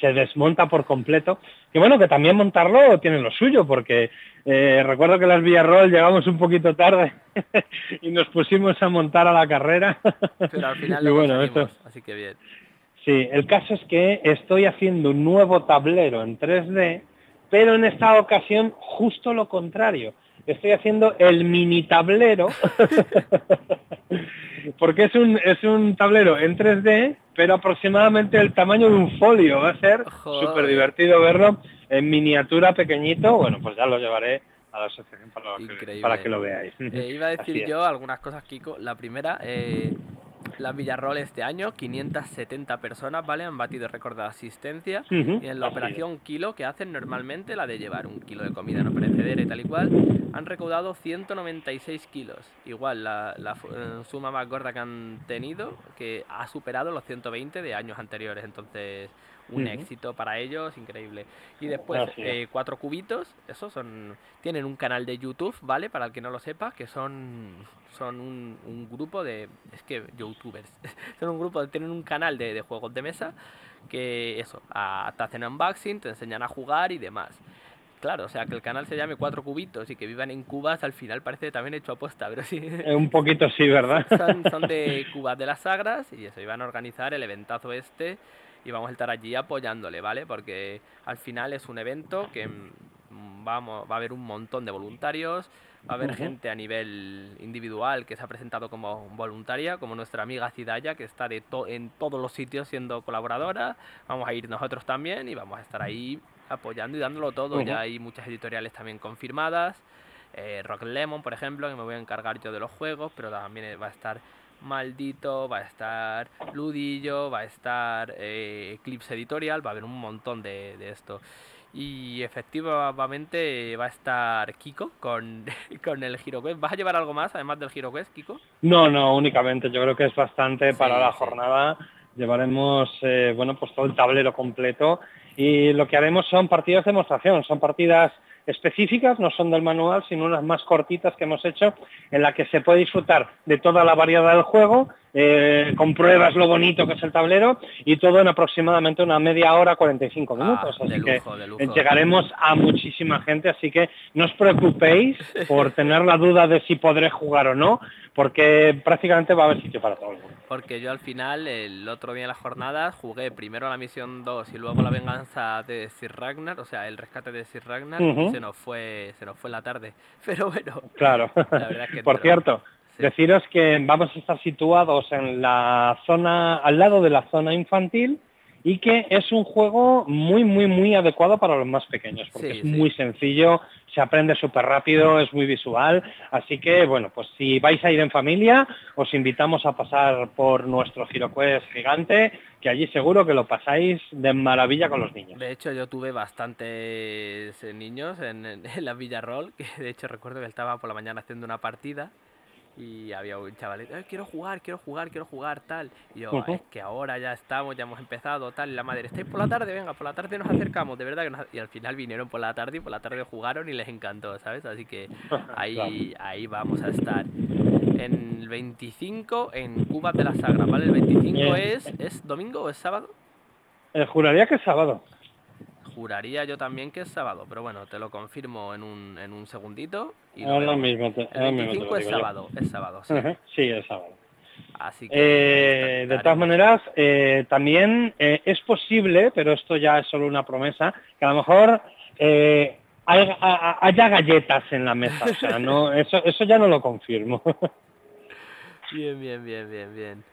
se desmonta por completo. Que bueno, que también montarlo tiene lo suyo, porque eh, recuerdo que las Villarroel llegamos un poquito tarde *laughs* y nos pusimos a montar a la carrera. *laughs* Pero al final *laughs* lo bueno, así que bien. Sí, el caso es que estoy haciendo un nuevo tablero en 3D pero en esta ocasión justo lo contrario. Estoy haciendo el mini tablero, *laughs* porque es un, es un tablero en 3D, pero aproximadamente el tamaño de un folio. Va a ser súper divertido verlo en miniatura pequeñito. Bueno, pues ya lo llevaré a la asociación para, que, lo veáis. Eh, iba a *laughs* decir yo algunas cosas, Kiko. La primera, eh, la Villarroel este año, 570 personas, ¿vale? Han batido récord de asistencia. Y en la operación Kilo, que hacen normalmente, la de llevar un kilo de comida no perecedera y tal y cual, han recaudado 196 kilos. Igual, la, eh, suma más gorda que han tenido, que ha superado los 120 de años anteriores. Entonces, un éxito para ellos, increíble. Y después, eh, cuatro cubitos, esos son, tienen un canal de YouTube, ¿vale? Para el que no lo sepa, que son, son un, grupo de, es que youtubers, *laughs* son un grupo, tienen un canal de, juegos de mesa que eso, te hacen unboxing, te enseñan a jugar y demás. Claro, o sea, que el canal se llame Cuatro Cubitos y que vivan en cubas, al final parece también hecho aposta, pero sí. Un poquito sí, *laughs* ¿verdad? Son, son de *laughs* cubas de las sagras y eso, iban a organizar el eventazo este y vamos a estar allí apoyándole, ¿vale? Porque al final es un evento que mm, vamos, va a haber un montón de voluntarios, va a haber gente a nivel individual que se ha presentado como voluntaria, como nuestra amiga Cidaya, que está de en todos los sitios siendo colaboradora. Vamos a ir nosotros también y vamos a estar ahí apoyando y dándolo todo. Ya hay muchas editoriales también confirmadas. Eh, Rock Lemon, por ejemplo, que me voy a encargar yo de los juegos, pero también va a estar Maldito, va a estar Ludillo, va a estar eh, Eclipse Editorial, va a haber un montón de, esto. Y efectivamente va a estar Kiko con, *laughs* con el HeroQuest. ¿Vas a llevar algo más además del HeroQuest, Kiko? No, no, únicamente. Yo creo que es bastante para la jornada. Llevaremos, eh, bueno, pues todo el tablero completo. Y lo que haremos son partidas de demostración. Son partidas específicas, no son del manual, sino unas más cortitas que hemos hecho, en la que se puede disfrutar de toda la variedad del juego, eh, compruebas lo bonito que es el tablero y todo en aproximadamente una media hora, 45 ah, minutos. así que llegaremos a muchísima gente, así que no os preocupéis *laughs* por tener la duda de si podré jugar o no, porque prácticamente va a haber sitio para todo el mundo. Porque yo al final, el otro día en la jornada, jugué primero la misión 2 y luego la venganza de Sir Ragnar, o sea, el rescate de Sir Ragnar, y se nos fue se nos fue la tarde. *laughs* Pero bueno, claro. Por cierto, deciros que vamos a estar situados en la zona, al lado de la zona infantil, y que es un juego muy, muy, muy adecuado para los más pequeños, porque es muy sencillo, se aprende súper rápido, es muy visual, así que, bueno, pues si vais a ir en familia, os invitamos a pasar por nuestro GiroQuest gigante, que allí seguro que lo pasáis de maravilla con los niños. De hecho, yo tuve bastantes eh, niños en, en la Villarroll, que de hecho recuerdo que estaba por la mañana haciendo una partida y había un chavalito, quiero jugar, quiero jugar, quiero jugar, tal. Y yo, es que ahora ya estamos, ya hemos empezado, tal. Y la madre, ¿estáis por la tarde? Venga, por la tarde nos acercamos, de verdad que Y al final vinieron por la tarde y por la tarde jugaron y les encantó, ¿sabes? Así que *laughs* ahí, ahí vamos a estar. En el 25, en Cuba de la Sagra, ¿vale? El 25 es, ¿es domingo o es sábado? Eh, juraría que es sábado juraría yo también que es sábado, pero bueno, te lo confirmo en un, en un segundito. Y lo mismo, el 25 es sábado, es sábado, sí. sí, es sábado. Así que, eh, de todas maneras, eh, también eh, es posible, pero esto ya es solo una promesa, que a lo mejor haya galletas en la mesa. O sea, no, *laughs* eso, eso ya no lo confirmo. Bien, bien, bien, bien, bien.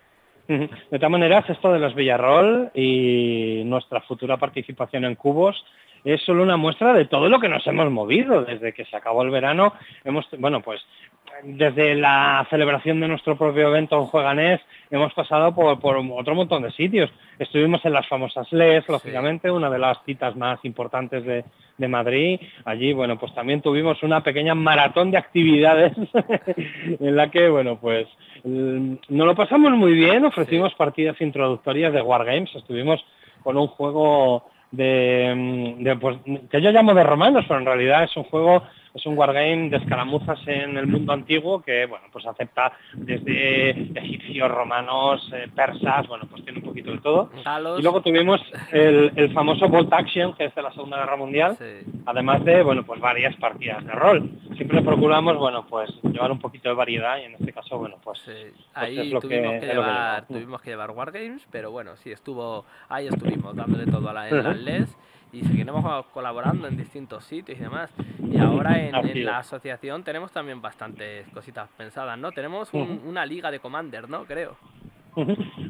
De todas maneras, esto de los Villarroll y nuestra futura participación en Cubos es solo una muestra de todo lo que nos hemos movido desde que se acabó el verano. Hemos, bueno, pues desde la celebración de nuestro propio evento en Jueganés hemos pasado por, otro montón de sitios. Estuvimos en las famosas LES, lógicamente, una de las citas más importantes de, Madrid. Allí, bueno, pues también tuvimos una pequeña maratón de actividades *laughs* en la que, bueno, pues mm, nos lo pasamos muy bien, ofrecimos partidas introductorias de Wargames, estuvimos con un juego de, mm, de pues, que yo llamo de romanos, pero en realidad es un juego es un wargame de escaramuzas en el mundo antiguo que, bueno, pues acepta desde egipcios, romanos, eh, persas, bueno, pues tiene un poquito de todo. Y luego tuvimos el, famoso Bolt Action, que es de la Segunda Guerra Mundial, además de, bueno, pues varias partidas de rol. Siempre procuramos, bueno, pues llevar un poquito de variedad y en este caso, bueno, pues... pues ahí tuvimos, que, llevar, tuvimos que llevar wargames, pero bueno, sí, estuvo, ahí estuvimos dándole todo a la, en las LES y seguiremos colaborando en distintos sitios y demás. Y ahora en, la asociación tenemos también bastantes cositas pensadas, ¿no? Tenemos una liga de Commander, ¿no? Creo.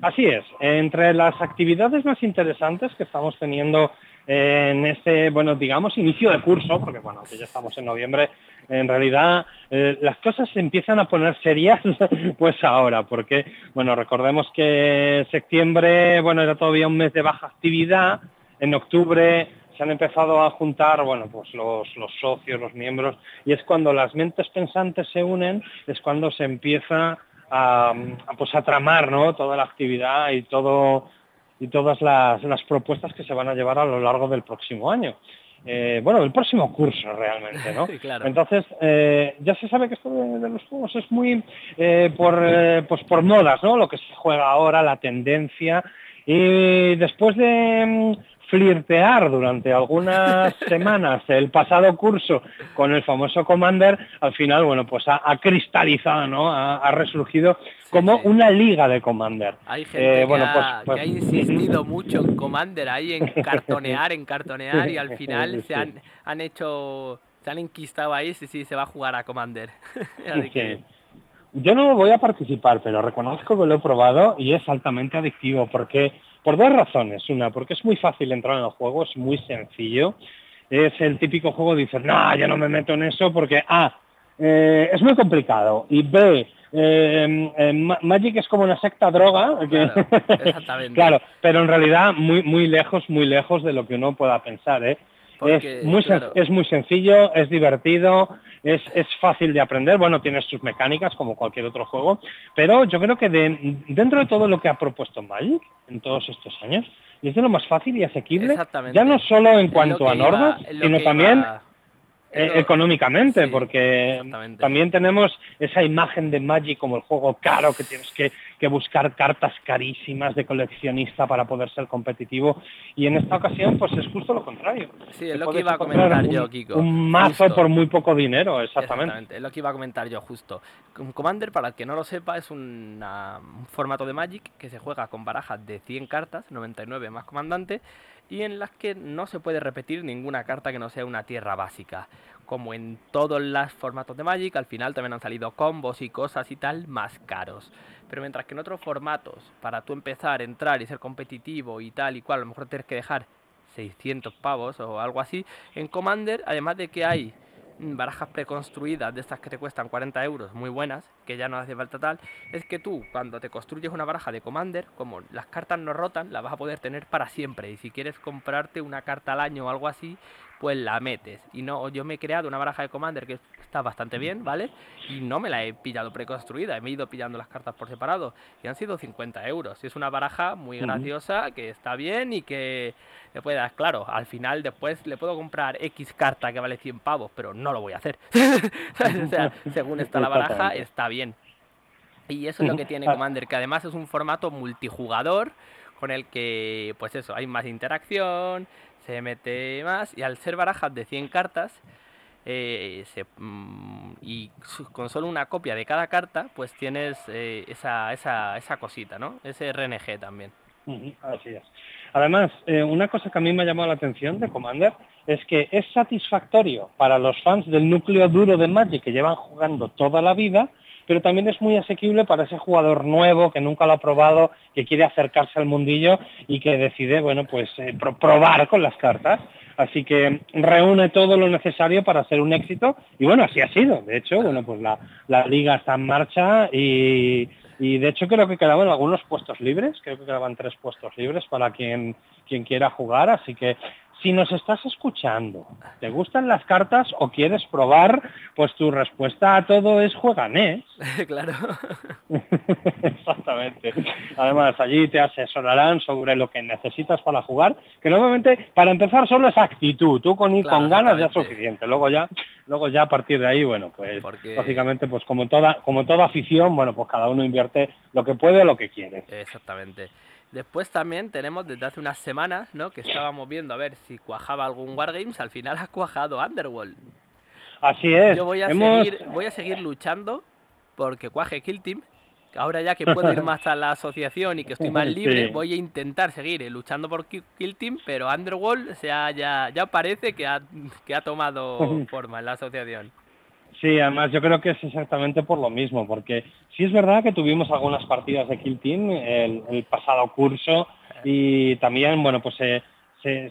Así es. Entre las actividades más interesantes que estamos teniendo en este, bueno, digamos, inicio de curso, porque bueno, que ya estamos en noviembre, en realidad eh, las cosas se empiezan a poner serias *laughs* pues ahora, porque, bueno, recordemos que septiembre, bueno, era todavía un mes de baja actividad, en octubre se han empezado a juntar, bueno, pues los, socios, los miembros, y es cuando las mentes pensantes se unen, es cuando se empieza a, pues a tramar, ¿no? Toda la actividad y todo y todas las, propuestas que se van a llevar a lo largo del próximo año. Eh, bueno, el próximo curso realmente, ¿no? *laughs* Entonces, eh, ya se sabe que esto de, los juegos es muy eh, por, pues por modas, ¿no? Lo que se juega ahora, la tendencia. Y después de flirtear durante algunas *laughs* semanas el pasado curso con el famoso Commander, al final, bueno, pues ha, cristalizado, ¿no? Ha, resurgido como una liga de Commander. Hay gente eh, bueno, pues, pues, que, ha, insistido *laughs* mucho en Commander, ahí en cartonear, en cartonear, y al final se han, han hecho, se han enquistado ahí, sí, sí, se va a jugar a Commander. *laughs* Yo no voy a participar, pero reconozco que lo he probado y es altamente adictivo porque por dos razones. Una, porque es muy fácil entrar en el juego, es muy sencillo. Es el típico juego de dices, no, yo no me meto en eso porque A, eh, es muy complicado y B, eh, eh, Magic es como una secta droga. Claro, *laughs* exactamente. claro, pero en realidad muy, muy lejos, muy lejos de lo que uno pueda pensar. ¿eh? Es, muy es muy sencillo, es divertido, es, es, fácil de aprender. Bueno, tiene sus mecánicas como cualquier otro juego, pero yo creo que dentro de todo lo que ha propuesto Magic en todos estos años, es de lo más fácil y asequible, ya no solo en cuanto a normas, sino también eh, económicamente, porque también tenemos esa imagen de Magic como el juego caro que tienes que, buscar cartas carísimas de coleccionista para poder ser competitivo y en esta ocasión pues es justo lo contrario. Sí, es lo que iba a comentar yo, Kiko. Un mazo por muy poco dinero, exactamente. Es lo que iba a comentar yo justo. Un Commander, para el que no lo sepa, es un formato de Magic que se juega con barajas de 100 cartas, 99 más comandante, y en las que no se puede repetir ninguna carta que no sea una tierra básica. Como en todos los formatos de Magic, al final también han salido combos y cosas y tal más caros. Pero mientras que en otros formatos, para tú empezar, entrar y ser competitivo y tal y cual, a lo mejor tienes que dejar 600 pavos o algo así, en Commander, además de que hay barajas preconstruidas de estas que te cuestan 40 euros, muy buenas, que ya no hace falta tal, es que tú cuando te construyes una baraja de Commander, como las cartas no rotan, la vas a poder tener para siempre. Y si quieres comprarte una carta al año o algo así, pues la metes. Y no, yo me he creado una baraja de Commander que está bastante bien, ¿vale? Y no me la he pillado preconstruida, me he ido pillando las cartas por separado. Y han sido 50 euros. Y es una baraja muy graciosa, que está bien y que le puede dar, claro, al final después le puedo comprar X carta que vale 100 pavos, pero no lo voy a hacer. *laughs* o sea, *laughs* según está la baraja, está bien. Y eso es lo que tiene *laughs* Commander, que además es un formato multijugador con el que, pues eso, hay más interacción, se mete más y al ser barajas de 100 cartas eh, mm, y con solo una copia de cada carta, pues tienes eh, esa, esa, esa, cosita, ¿no? Ese RNG también. Así es. Además, eh, una cosa que a mí me ha llamado la atención de Commander es que es satisfactorio para los fans del núcleo duro de Magic que llevan jugando toda la vida, pero también es muy asequible para ese jugador nuevo que nunca lo ha probado, que quiere acercarse al mundillo y que decide, bueno, pues eh, probar con las cartas. Así que reúne todo lo necesario para ser un éxito y bueno, así ha sido. De hecho, bueno, pues la, la liga está en marcha y y de hecho creo que quedaban algunos puestos libres, creo que quedaban tres puestos libres para quien, quien quiera jugar, así que si nos estás escuchando, ¿te gustan las cartas o quieres probar? Pues tu respuesta a todo es jueganés. *laughs* claro. Exactamente. Además, allí te asesorarán sobre lo que necesitas para jugar, que normalmente, para empezar, solo es actitud. Tú con ir con ganas ya es suficiente. Luego ya, luego ya a partir de ahí, bueno, pues básicamente, pues como toda, como toda afición, bueno, pues cada uno invierte lo que puede o lo que quiere. Exactamente. Después también tenemos desde hace unas semanas, ¿no? Que estábamos viendo a ver si cuajaba algún Wargames, al final ha cuajado Underworld. Así es. Yo voy a, seguir, voy a seguir luchando porque cuaje Kill Team. Ahora ya que puedo ir más a la asociación y que estoy más *laughs* libre, voy a intentar seguir eh, luchando por Kill Team, pero Underworld se ya, ya parece que ha, que ha tomado *laughs* forma en la asociación. Sí, además yo creo que es exactamente por lo mismo, porque sí es verdad que tuvimos algunas partidas de Kill Team el, pasado curso y también, bueno, pues se,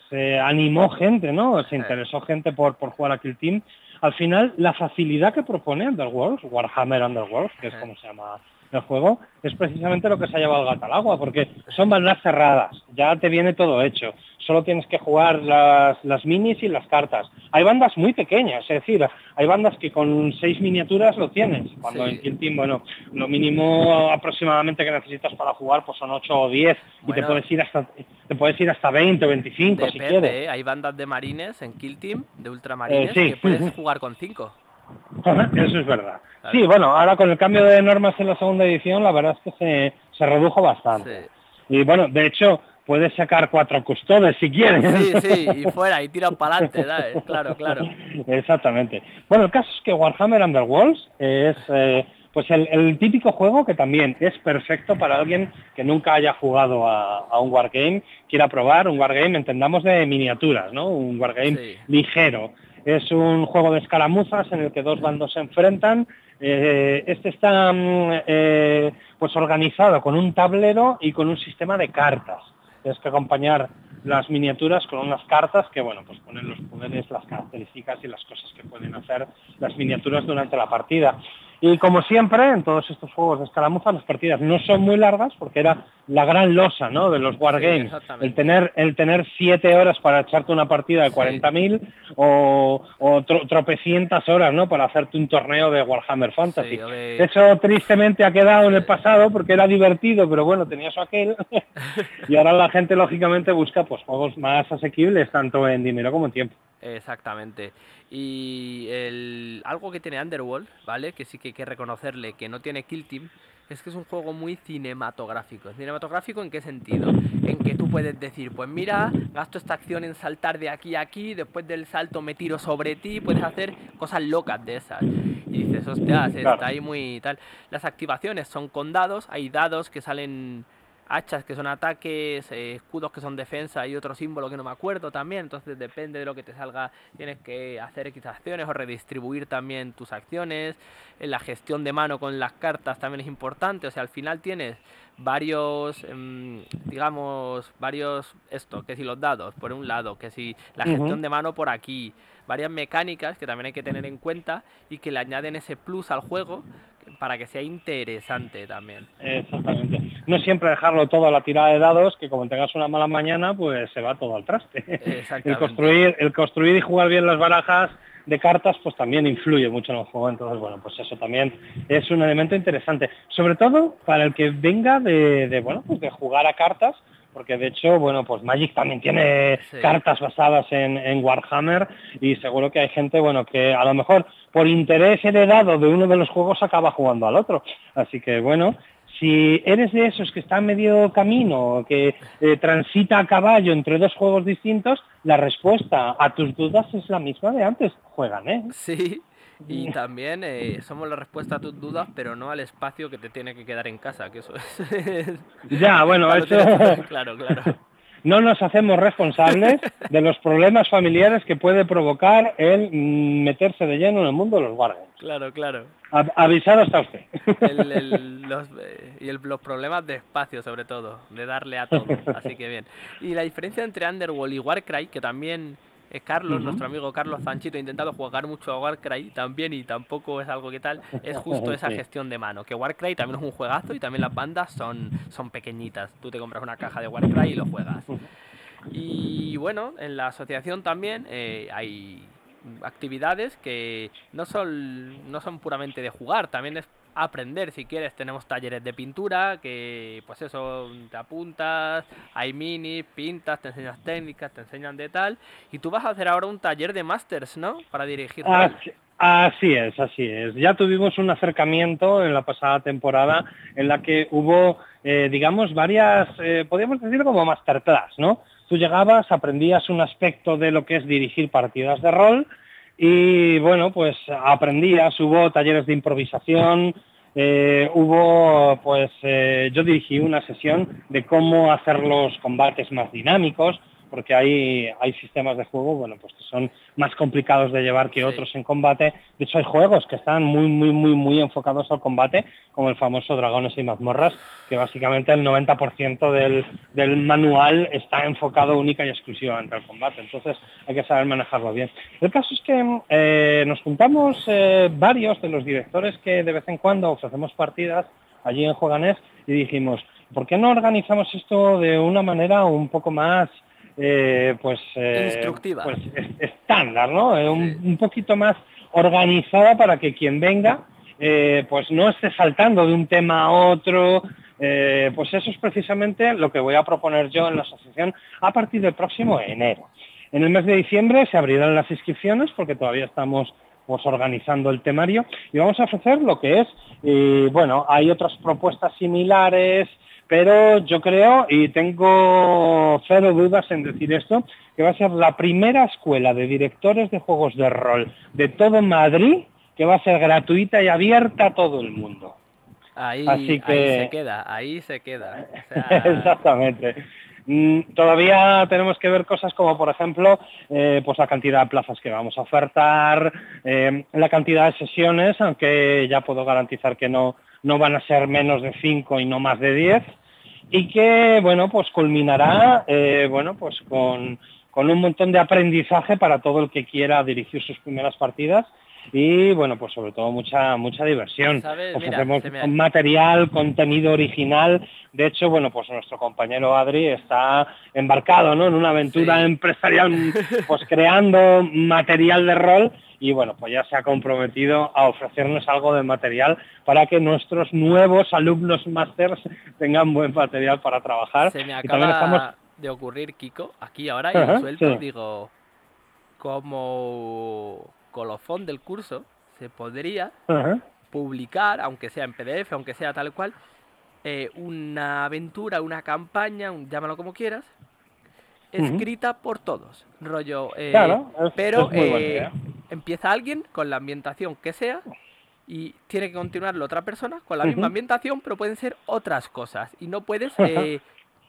se, animó gente, ¿no? Se interesó gente por, por jugar a Kill Team. Al final, la facilidad que propone Underworld, Warhammer Underworld, que es como se llama el juego, es precisamente lo que se ha llevado el gato al agua, porque son bandas cerradas, ya te viene todo hecho solo tienes que jugar las, las, minis y las cartas. Hay bandas muy pequeñas, es decir, hay bandas que con seis miniaturas lo tienes, cuando en Kill Team, bueno, lo mínimo aproximadamente que necesitas para jugar pues son 8 o 10 y te puedes ir hasta te puedes ir hasta 20 o 25 si quieres. ¿eh? Hay bandas de marines en Kill Team, de ultramarines, eh, que puedes *laughs* jugar con 5. Eso es verdad. Sí, bueno, ahora con el cambio de normas en la segunda edición, la verdad es que se, se redujo bastante. Y bueno, de hecho, puedes sacar cuatro custodes si quieres. Sí, sí, y fuera, y tiran para adelante, claro, claro. Exactamente. Bueno, el caso es que Warhammer Underworlds es eh, pues el, típico juego que también es perfecto para alguien que nunca haya jugado a, un wargame, quiera probar un wargame, entendamos de miniaturas, ¿no? Un wargame ligero. Es un juego de escaramuzas en el que dos bandos se enfrentan. Eh, este está mm, eh, pues organizado con un tablero y con un sistema de cartas tienes que acompañar las miniaturas con unas cartas que, bueno, pues ponen los poderes, las características y las cosas que pueden hacer las miniaturas durante la partida. Y como siempre, en todos estos juegos de escaramuza, las partidas no son muy largas porque era la gran losa ¿no? de los wargames. el, tener, el tener siete horas para echarte una partida de 40.000 o, o tropecientas horas ¿no? para hacerte un torneo de Warhammer Fantasy. Eso tristemente ha quedado en el pasado porque era divertido, pero bueno, tenía eso aquel. *laughs* y ahora la gente lógicamente busca pues, juegos más asequibles, tanto en dinero como en tiempo. Exactamente. Y el, algo que tiene Underworld, ¿vale? Que sí que hay que reconocerle que no tiene Kill Team, es que es un juego muy cinematográfico. ¿Cinematográfico en qué sentido? En que tú puedes decir, pues mira, gasto esta acción en saltar de aquí a aquí, después del salto me tiro sobre ti, puedes hacer cosas locas de esas. Y dices, hostia, está ahí muy tal. Las activaciones son con dados, hay dados que salen hachas que son ataques, eh, escudos que son defensa y otro símbolo que no me acuerdo también. Entonces depende de lo que te salga, tienes que hacer X acciones o redistribuir también tus acciones. En la gestión de mano con las cartas también es importante. O sea, al final tienes varios, em, digamos, varios, esto, que si los dados por un lado, que si la gestión de mano por aquí, varias mecánicas que también hay que tener en cuenta y que le añaden ese plus al juego para que sea interesante también. Exactamente. No siempre dejarlo todo a la tirada de dados, que como tengas una mala mañana, pues se va todo al traste. el construir, el construir y jugar bien las barajas de cartas, pues también influye mucho en el juego. Entonces, bueno, pues eso también es un elemento interesante. Sobre todo para el que venga de, bueno, pues de jugar a cartas, porque de hecho, bueno, pues Magic también tiene cartas basadas en, en, Warhammer y seguro que hay gente, bueno, que a lo mejor por interés heredado de uno de los juegos acaba jugando al otro. Así que bueno, Si eres de esos que está a medio camino, que eh, transita a caballo entre dos juegos distintos, la respuesta a tus dudas es la misma de antes. Juegan, ¿eh? Sí, y también eh, somos la respuesta a tus dudas, pero no al espacio que te tiene que quedar en casa, que eso es... *laughs* ya, bueno, eso... *laughs* Claro, claro no nos hacemos responsables de los problemas familiares que puede provocar el meterse de lleno en el mundo de los guardias. Claro, claro. avisado está usted. *laughs* los, eh, y los problemas de espacio, sobre todo, de darle a todo. Así que bien. Y la diferencia entre Underworld y Warcry, que también Carlos, nuestro amigo Carlos Sanchito, ha intentado jugar mucho a Warcry también y tampoco es algo que tal, es justo *laughs* esa gestión de mano. Que Warcry también es un juegazo y también las bandas son, son pequeñitas. Tú te compras una caja de Warcry y lo juegas. *laughs* Y bueno, en la asociación también eh, hay actividades que no son, no son puramente de jugar, también es aprender si quieres tenemos talleres de pintura que pues eso te apuntas hay mini pintas te enseñas técnicas te enseñan de tal y tú vas a hacer ahora un taller de masters no para dirigir así, es así es. Ya tuvimos un acercamiento en la pasada temporada en la que hubo eh, digamos varias eh, podríamos decir como masterclass no tú llegabas aprendías un aspecto de lo que es dirigir partidas de rol y bueno, pues aprendías, hubo talleres de improvisación, eh, hubo, pues eh, yo dirigí una sesión de cómo hacer los combates más dinámicos, porque hay, hay sistemas de juego, bueno, pues que son más complicados de llevar que otros en combate. De hecho, hay juegos que están muy, muy, muy, muy enfocados al combate, como el famoso Dragones y Mazmorras, que básicamente el 90% del, del manual está enfocado única y exclusivamente al combate. Entonces, hay que saber manejarlo bien. El caso es que eh, nos juntamos eh, varios de los directores que de vez en cuando ofrecemos partidas allí en Jueganés y dijimos, ¿por qué no organizamos esto de una manera un poco más eh, pues, eh, pues estándar, ¿no? Eh, un, poquito más organizada para que quien venga pues no esté saltando de un tema a otro. pues eso es precisamente lo que voy a proponer yo en la asociación a partir del próximo enero. En el mes de diciembre se abrirán las inscripciones porque todavía estamos pues, organizando el temario y vamos a ofrecer lo que es, bueno, hay otras propuestas similares, pero yo creo, y tengo cero dudas en decir esto, que va a ser la primera escuela de directores de juegos de rol de todo Madrid que va a ser gratuita y abierta a todo el mundo. Ahí, se queda, ahí se queda. *laughs* Exactamente. Mm, todavía tenemos que ver cosas como, por ejemplo, eh, pues la cantidad de plazas que vamos a ofertar, eh, la cantidad de sesiones, aunque ya puedo garantizar que no, no van a ser menos de 5 y no más de 10, y que, bueno, pues culminará, eh, bueno, pues con, con un montón de aprendizaje para todo el que quiera dirigir sus primeras partidas y bueno, pues sobre todo mucha mucha diversión. Ofrecemos material, contenido original. De hecho, bueno, pues nuestro compañero Adri está embarcado ¿no? en una aventura empresarial, *laughs* pues creando material de rol y bueno, pues ya se ha comprometido a ofrecernos algo de material para que nuestros nuevos alumnos másters tengan buen material para trabajar. Se me acaba de ocurrir, Kiko, aquí ahora y suelto, digo, como colofón del curso, se podría publicar, aunque sea en PDF, aunque sea tal cual, eh, una aventura, una campaña, llámalo como quieras, escrita por todos. Rollo. Eh, pero eh, empieza alguien con la ambientación que sea y tiene que continuarlo otra persona con la misma ambientación, pero pueden ser otras cosas. Y no puedes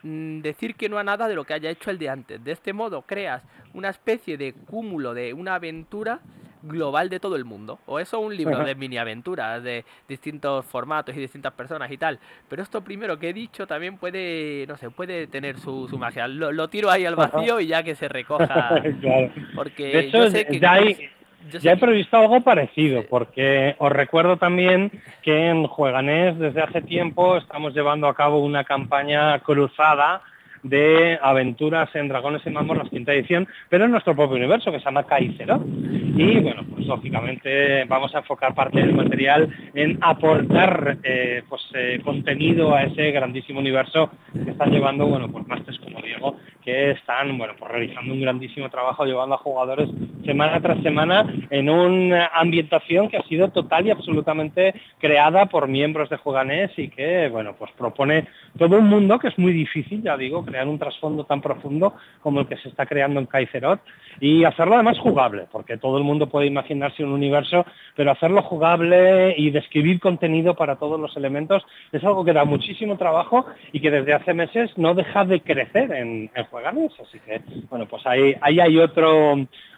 decir que no a nada de lo que haya hecho el de antes. De este modo creas una especie de cúmulo de una aventura global de todo el mundo. O eso un libro de mini aventuras de distintos formatos y distintas personas y tal. Pero esto primero que he dicho también puede, no sé, puede tener su, magia. Lo, tiro ahí al vacío y ya que se recoja. *laughs* Porque yo sé que... Ya, he previsto algo parecido, porque os recuerdo también que en Jueganés desde hace tiempo estamos llevando a cabo una campaña cruzada de aventuras en Dragones y Mazmorras quinta edición, pero en nuestro propio universo, que se llama Caicero. Y bueno, pues lógicamente vamos a enfocar parte del material en aportar eh, pues, eh, contenido a ese grandísimo universo que están llevando, bueno, pues másteres como Diego, que están bueno, pues realizando un grandísimo trabajo llevando a jugadores semana tras semana en una ambientación que ha sido total y absolutamente creada por miembros de Jueganés y que bueno, pues propone todo un mundo que es muy difícil, ya digo, crear un trasfondo tan profundo como el que se está creando en Kaiserot y hacerlo además jugable, porque todo el mundo puede imaginarse un universo, pero hacerlo jugable y describir contenido para todos los elementos es algo que da muchísimo trabajo y que desde hace meses no deja de crecer en, en Así que, bueno, pues ahí, ahí hay otro,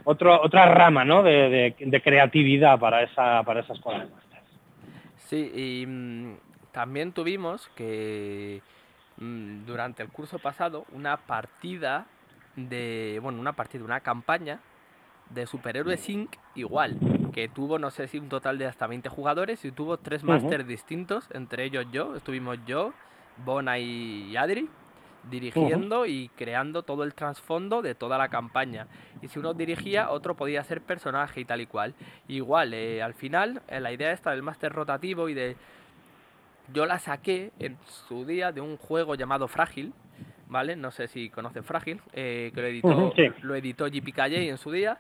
otro, otra rama ¿no? de, creatividad para, esa, para esas cosas. Sí, y mm, también tuvimos que mm, durante el curso pasado una partida de, bueno, una partida, una campaña de Superhéroes Inc. igual, que tuvo, no sé si un total de hasta 20 jugadores y tuvo tres másters distintos, entre ellos yo, estuvimos yo, Bona y Adri, dirigiendo y creando todo el trasfondo de toda la campaña. Y si uno dirigía, otro podía ser personaje y tal y cual. Igual, eh, al final, eh, la idea esta del máster rotativo y de... Yo la saqué en su día de un juego llamado Frágil, ¿vale? No sé si conoce Frágil, eh, que lo editó, lo editó en su día.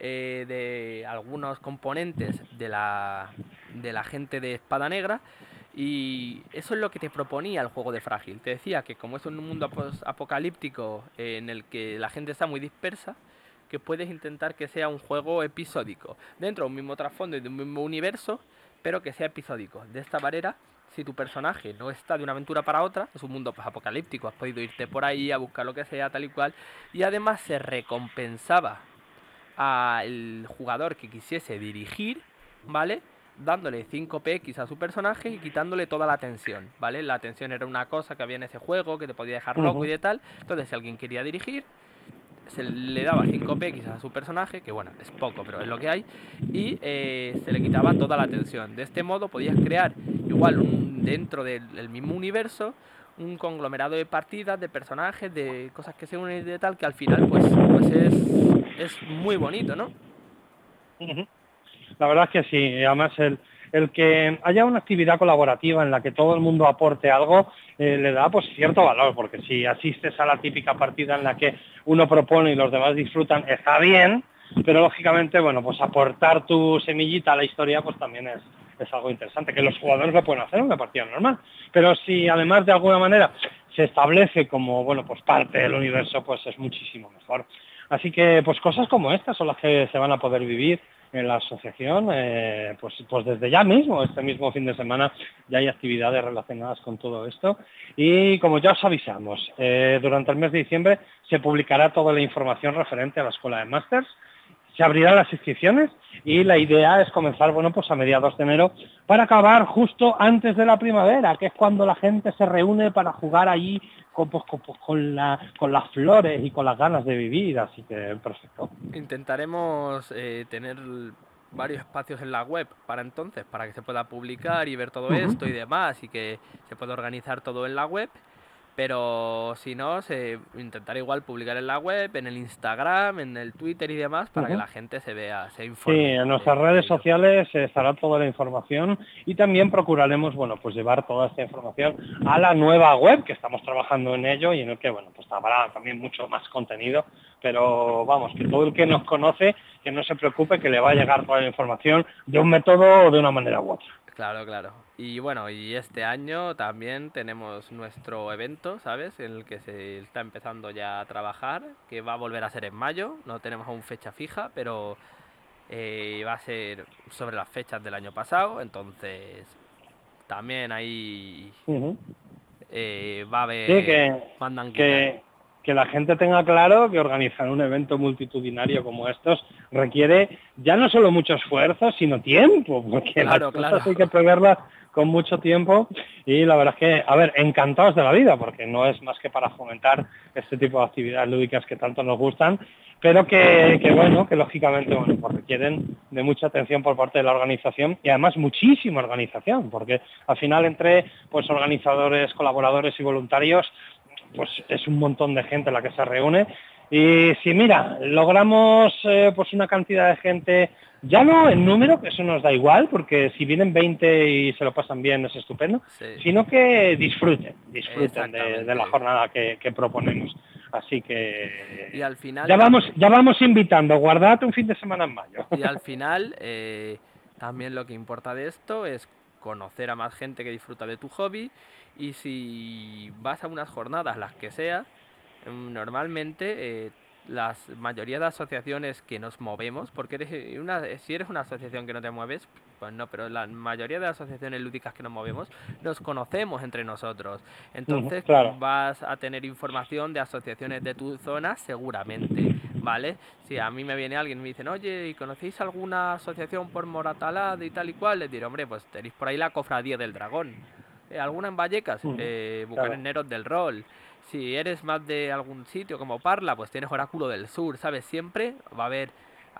de algunos componentes de la, de la gente de Espada Negra y eso es lo que te proponía el juego de Frágil. Te decía que como es un mundo apocalíptico eh, en el que la gente está muy dispersa, que puedes intentar que sea un juego episódico, dentro de un mismo trasfondo y de un mismo universo, pero que sea episódico. De esta manera, si tu personaje no está de una aventura para otra, es un mundo apocalíptico, has podido irte por ahí a buscar lo que sea, tal y cual, y además se recompensaba al jugador que quisiese dirigir, ¿vale? Dándole 5px a su personaje y quitándole toda la tensión, ¿vale? La tensión era una cosa que había en ese juego que te podía dejar loco y de tal. Entonces, si alguien quería dirigir, se le daba 5px a su personaje, que bueno, es poco, pero es lo que hay, y eh, se le quitaba toda la tensión. De este modo podías crear igual un, dentro del, mismo universo un conglomerado de partidas, de personajes, de cosas que se unen y de tal, que al final pues, pues es, es muy bonito, ¿no? La verdad es que sí, además el, el que haya una actividad colaborativa en la que todo el mundo aporte algo eh, le da pues cierto valor, porque si asistes a la típica partida en la que uno propone y los demás disfrutan, está bien, pero lógicamente, bueno, pues aportar tu semillita a la historia pues también es, es algo interesante, que los jugadores lo pueden hacer en una partida normal, pero si además de alguna manera se establece como, bueno, pues parte del universo, pues es muchísimo mejor. Así que pues cosas como estas son las que se van a poder vivir en la asociación, eh, pues, pues desde ya mismo, este mismo fin de semana, ya hay actividades relacionadas con todo esto. Y como ya os avisamos, eh, durante el mes de diciembre se publicará toda la información referente a la Escuela de Másters se abrirán las inscripciones y la idea es comenzar, bueno, pues a mediados de enero para acabar justo antes de la primavera, que es cuando la gente se reúne para jugar allí con, pues, con, pues, la, con las flores y con las ganas de vivir, así que perfecto. Intentaremos eh, tener varios espacios en la web para entonces, para que se pueda publicar y ver todo esto y demás, y que se pueda organizar todo en la web. Pero si no, se intentará igual publicar en la web, en el Instagram, en el Twitter y demás, para que la gente se vea, se informe. Sí, en nuestras redes sociales estará toda la información y también procuraremos, bueno, pues llevar toda esta información a la nueva web, que estamos trabajando en ello y en el que, bueno, pues habrá también mucho más contenido, pero vamos, que todo el que nos conoce, que no se preocupe, que le va a llegar toda la información de un método o de una manera u otra. Claro, claro. Y bueno, y este año también tenemos nuestro evento, ¿sabes? En el que se está empezando ya a trabajar, que va a volver a ser en mayo. No tenemos aún fecha fija, pero eh, va a ser sobre las fechas del año pasado. Entonces, también ahí eh, va a haber... que, mandan que, que la gente tenga claro que organizar un evento multitudinario como estos requiere ya no solo mucho esfuerzo, sino tiempo, porque las cosas hay que preverlas con mucho tiempo y la verdad es que, a ver, encantados de la vida, porque no es más que para fomentar este tipo de actividades lúdicas que tanto nos gustan, pero que, bueno, que lógicamente pues requieren de mucha atención por parte de la organización y además muchísima organización, porque al final entre pues organizadores, colaboradores y voluntarios, pues es un montón de gente la que se reúne. Y si mira, logramos eh, pues una cantidad de gente ya no en número, que eso nos da igual, porque si vienen 20 y se lo pasan bien es estupendo, sino que disfruten, disfruten de, la jornada que, proponemos. Así que Y al final... ya vamos, ya vamos invitando, guardad un fin de semana en mayo. Y al final, eh, también lo que importa de esto es conocer a más gente que disfruta de tu hobby y si vas a unas jornadas, las que sea, mm, normalmente eh, la mayoría de asociaciones que nos movemos, porque eres eh, una, si eres una asociación que no te mueves, pues no, pero la mayoría de las asociaciones lúdicas que nos movemos nos conocemos entre nosotros. Entonces claro. vas a tener información de asociaciones de tu zona seguramente, ¿vale? Si a mí me viene alguien y me dicen, oye, ¿y conocéis alguna asociación por Moratalá y tal y cual? Les diré, hombre, pues tenéis por ahí la cofradía del dragón. Eh, ¿Alguna en Vallecas? Ujú, Eh, claro. Del Rol. Si eres más de algún sitio como Parla, pues tienes Oráculo del Sur, ¿sabes? Siempre va a haber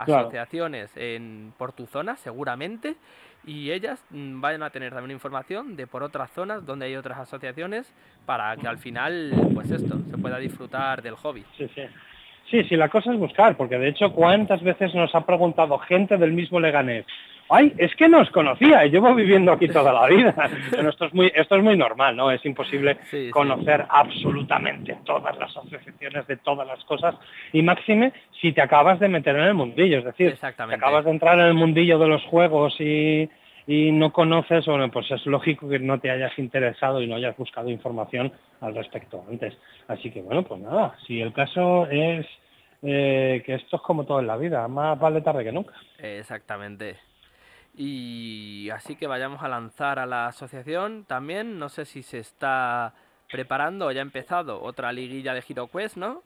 Claro. asociaciones en, por tu zona, seguramente, y ellas mm, van a tener también información de por otras zonas donde hay otras asociaciones para que al final, pues esto, se pueda disfrutar del hobby. Sí, sí. Sí, sí, la cosa es buscar, porque de hecho, ¿cuántas veces nos ha preguntado gente del mismo Leganés? Ay, es que no os conocía, y llevo viviendo aquí toda la vida. *laughs* Bueno, esto es muy, esto es muy normal, ¿no? Es imposible Sí, sí. conocer absolutamente todas las asociaciones de todas las cosas, y máxime si te acabas de meter en el mundillo, es decir, te Exactamente. acabas de entrar en el mundillo de los juegos y, y no conoces, bueno, pues es lógico que no te hayas interesado y no hayas buscado información al respecto antes. Así que bueno, pues nada, si el caso es eh, que esto es como todo en la vida, más vale tarde que nunca. Exactamente. Y así que vayamos a lanzar a la asociación también. No sé si se está preparando o ya ha empezado otra liguilla de HeroQuest, ¿no?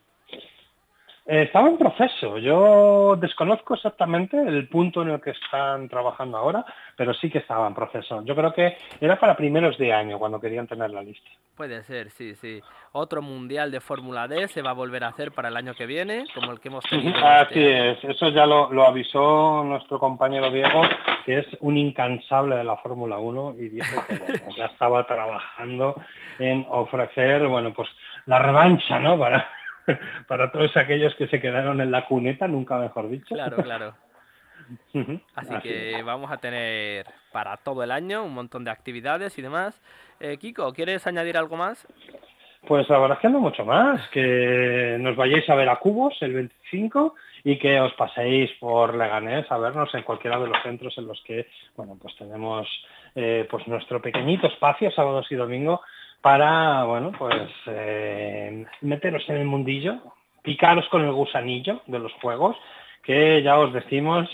Eh, estaba en proceso, yo desconozco exactamente el punto en el que están trabajando ahora, pero sí que estaba en proceso. Yo creo que era para primeros de año cuando querían tener la lista. Puede ser, sí, sí. Otro mundial de Fórmula D se va a volver a hacer para el año que viene, como el que hemos tenido. Así este año. es, eso ya lo, lo avisó nuestro compañero Diego, que es un incansable de la Fórmula 1 y dijo que bueno, ya estaba trabajando en ofrecer, bueno, pues la revancha, ¿no? Para, *laughs* para todos aquellos que se quedaron en la cuneta, nunca mejor dicho. Claro, claro. *laughs* Así así que es. vamos a tener para todo el año un montón de actividades y demás. Eh, Kiko, ¿quieres añadir algo más? Pues la verdad es que no mucho más, que nos vayáis a ver a Cubos el 25 y que os paséis por Leganés a vernos en cualquiera de los centros en los que, bueno, pues tenemos eh, pues nuestro pequeñito espacio sábados y domingo para, bueno, pues eh, meteros en el mundillo, picaros con el gusanillo de los juegos, que ya os decimos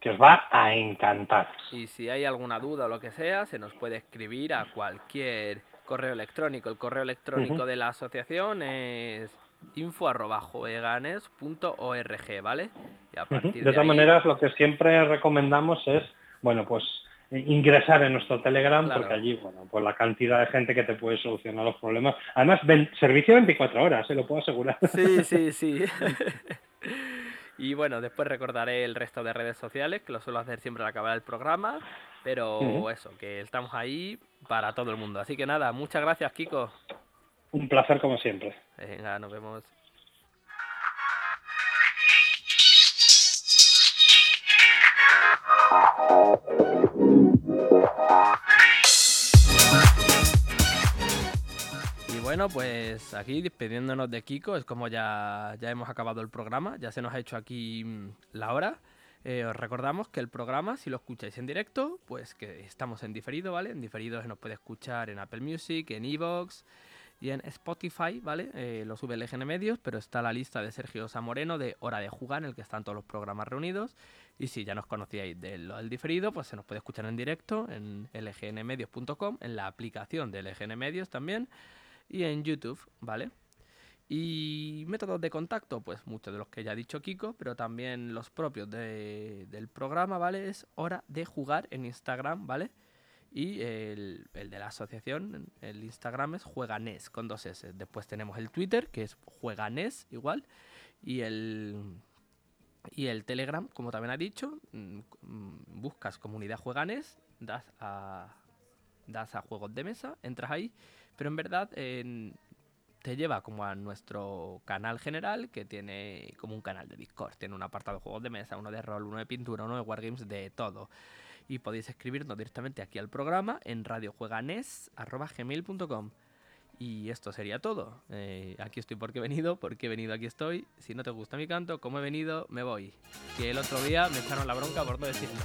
que os va a encantar. Y si hay alguna duda o lo que sea, se nos puede escribir a cualquier correo electrónico. El correo electrónico de la asociación es info@jueganes.org, ¿vale? Y a partir De de todas ahí- maneras, lo que siempre recomendamos es, bueno, pues ingresar en nuestro Telegram, Claro. porque allí, bueno, pues la cantidad de gente que te puede solucionar los problemas. Además, ven- servicio 24 horas, se lo puedo asegurar. Sí, *laughs* sí, sí. *laughs* Y bueno, después recordaré el resto de redes sociales, que lo suelo hacer siempre al acabar el programa. Pero eso, que estamos ahí para todo el mundo. Así que nada, muchas gracias, Kiko. Un placer como siempre. Venga, nos vemos. Bueno, pues aquí despidiéndonos de Kiko, es como ya, ya hemos acabado el programa, ya se nos ha hecho aquí mm, la hora. Eh, os recordamos que el programa, si lo escucháis en directo, pues que estamos en diferido, ¿vale? En diferido se nos puede escuchar en Apple Music, en Evox y en Spotify, ¿vale? Eh, lo sube LGN Medios, pero está la lista de Sergio Samoreno de Hora de Jugar, en el que están todos los programas reunidos. Y si ya nos conocíais del lo del diferido, pues se nos puede escuchar en directo en lgnmedios.com, en la aplicación de LGN Medios también y en YouTube, ¿vale? Y métodos de contacto, pues muchos de los que ya ha dicho Kiko, pero también los propios de- del programa, ¿vale? Es hora de jugar en Instagram, ¿vale? Y el, el de la asociación, el Instagram es Jueganes con dos S. Después tenemos el Twitter, que es Jueganes igual. Y el, y el Telegram, como también ha dicho, mm, buscas comunidad Jueganes, das a, das a juegos de mesa, entras ahí, pero en verdad te lleva como a nuestro canal general que tiene como un canal de Discord. Tiene un apartado de juegos de mesa, uno de rol, uno de pintura, uno de wargames, de todo. Y podéis escribirnos directamente aquí al programa en radiojueganes.gmail.com Y esto sería todo. Eh, aquí estoy porque he venido, porque he venido, aquí estoy. Si no te gusta mi canto, como he venido, me voy. Que el otro día me echaron la bronca por no decirlo.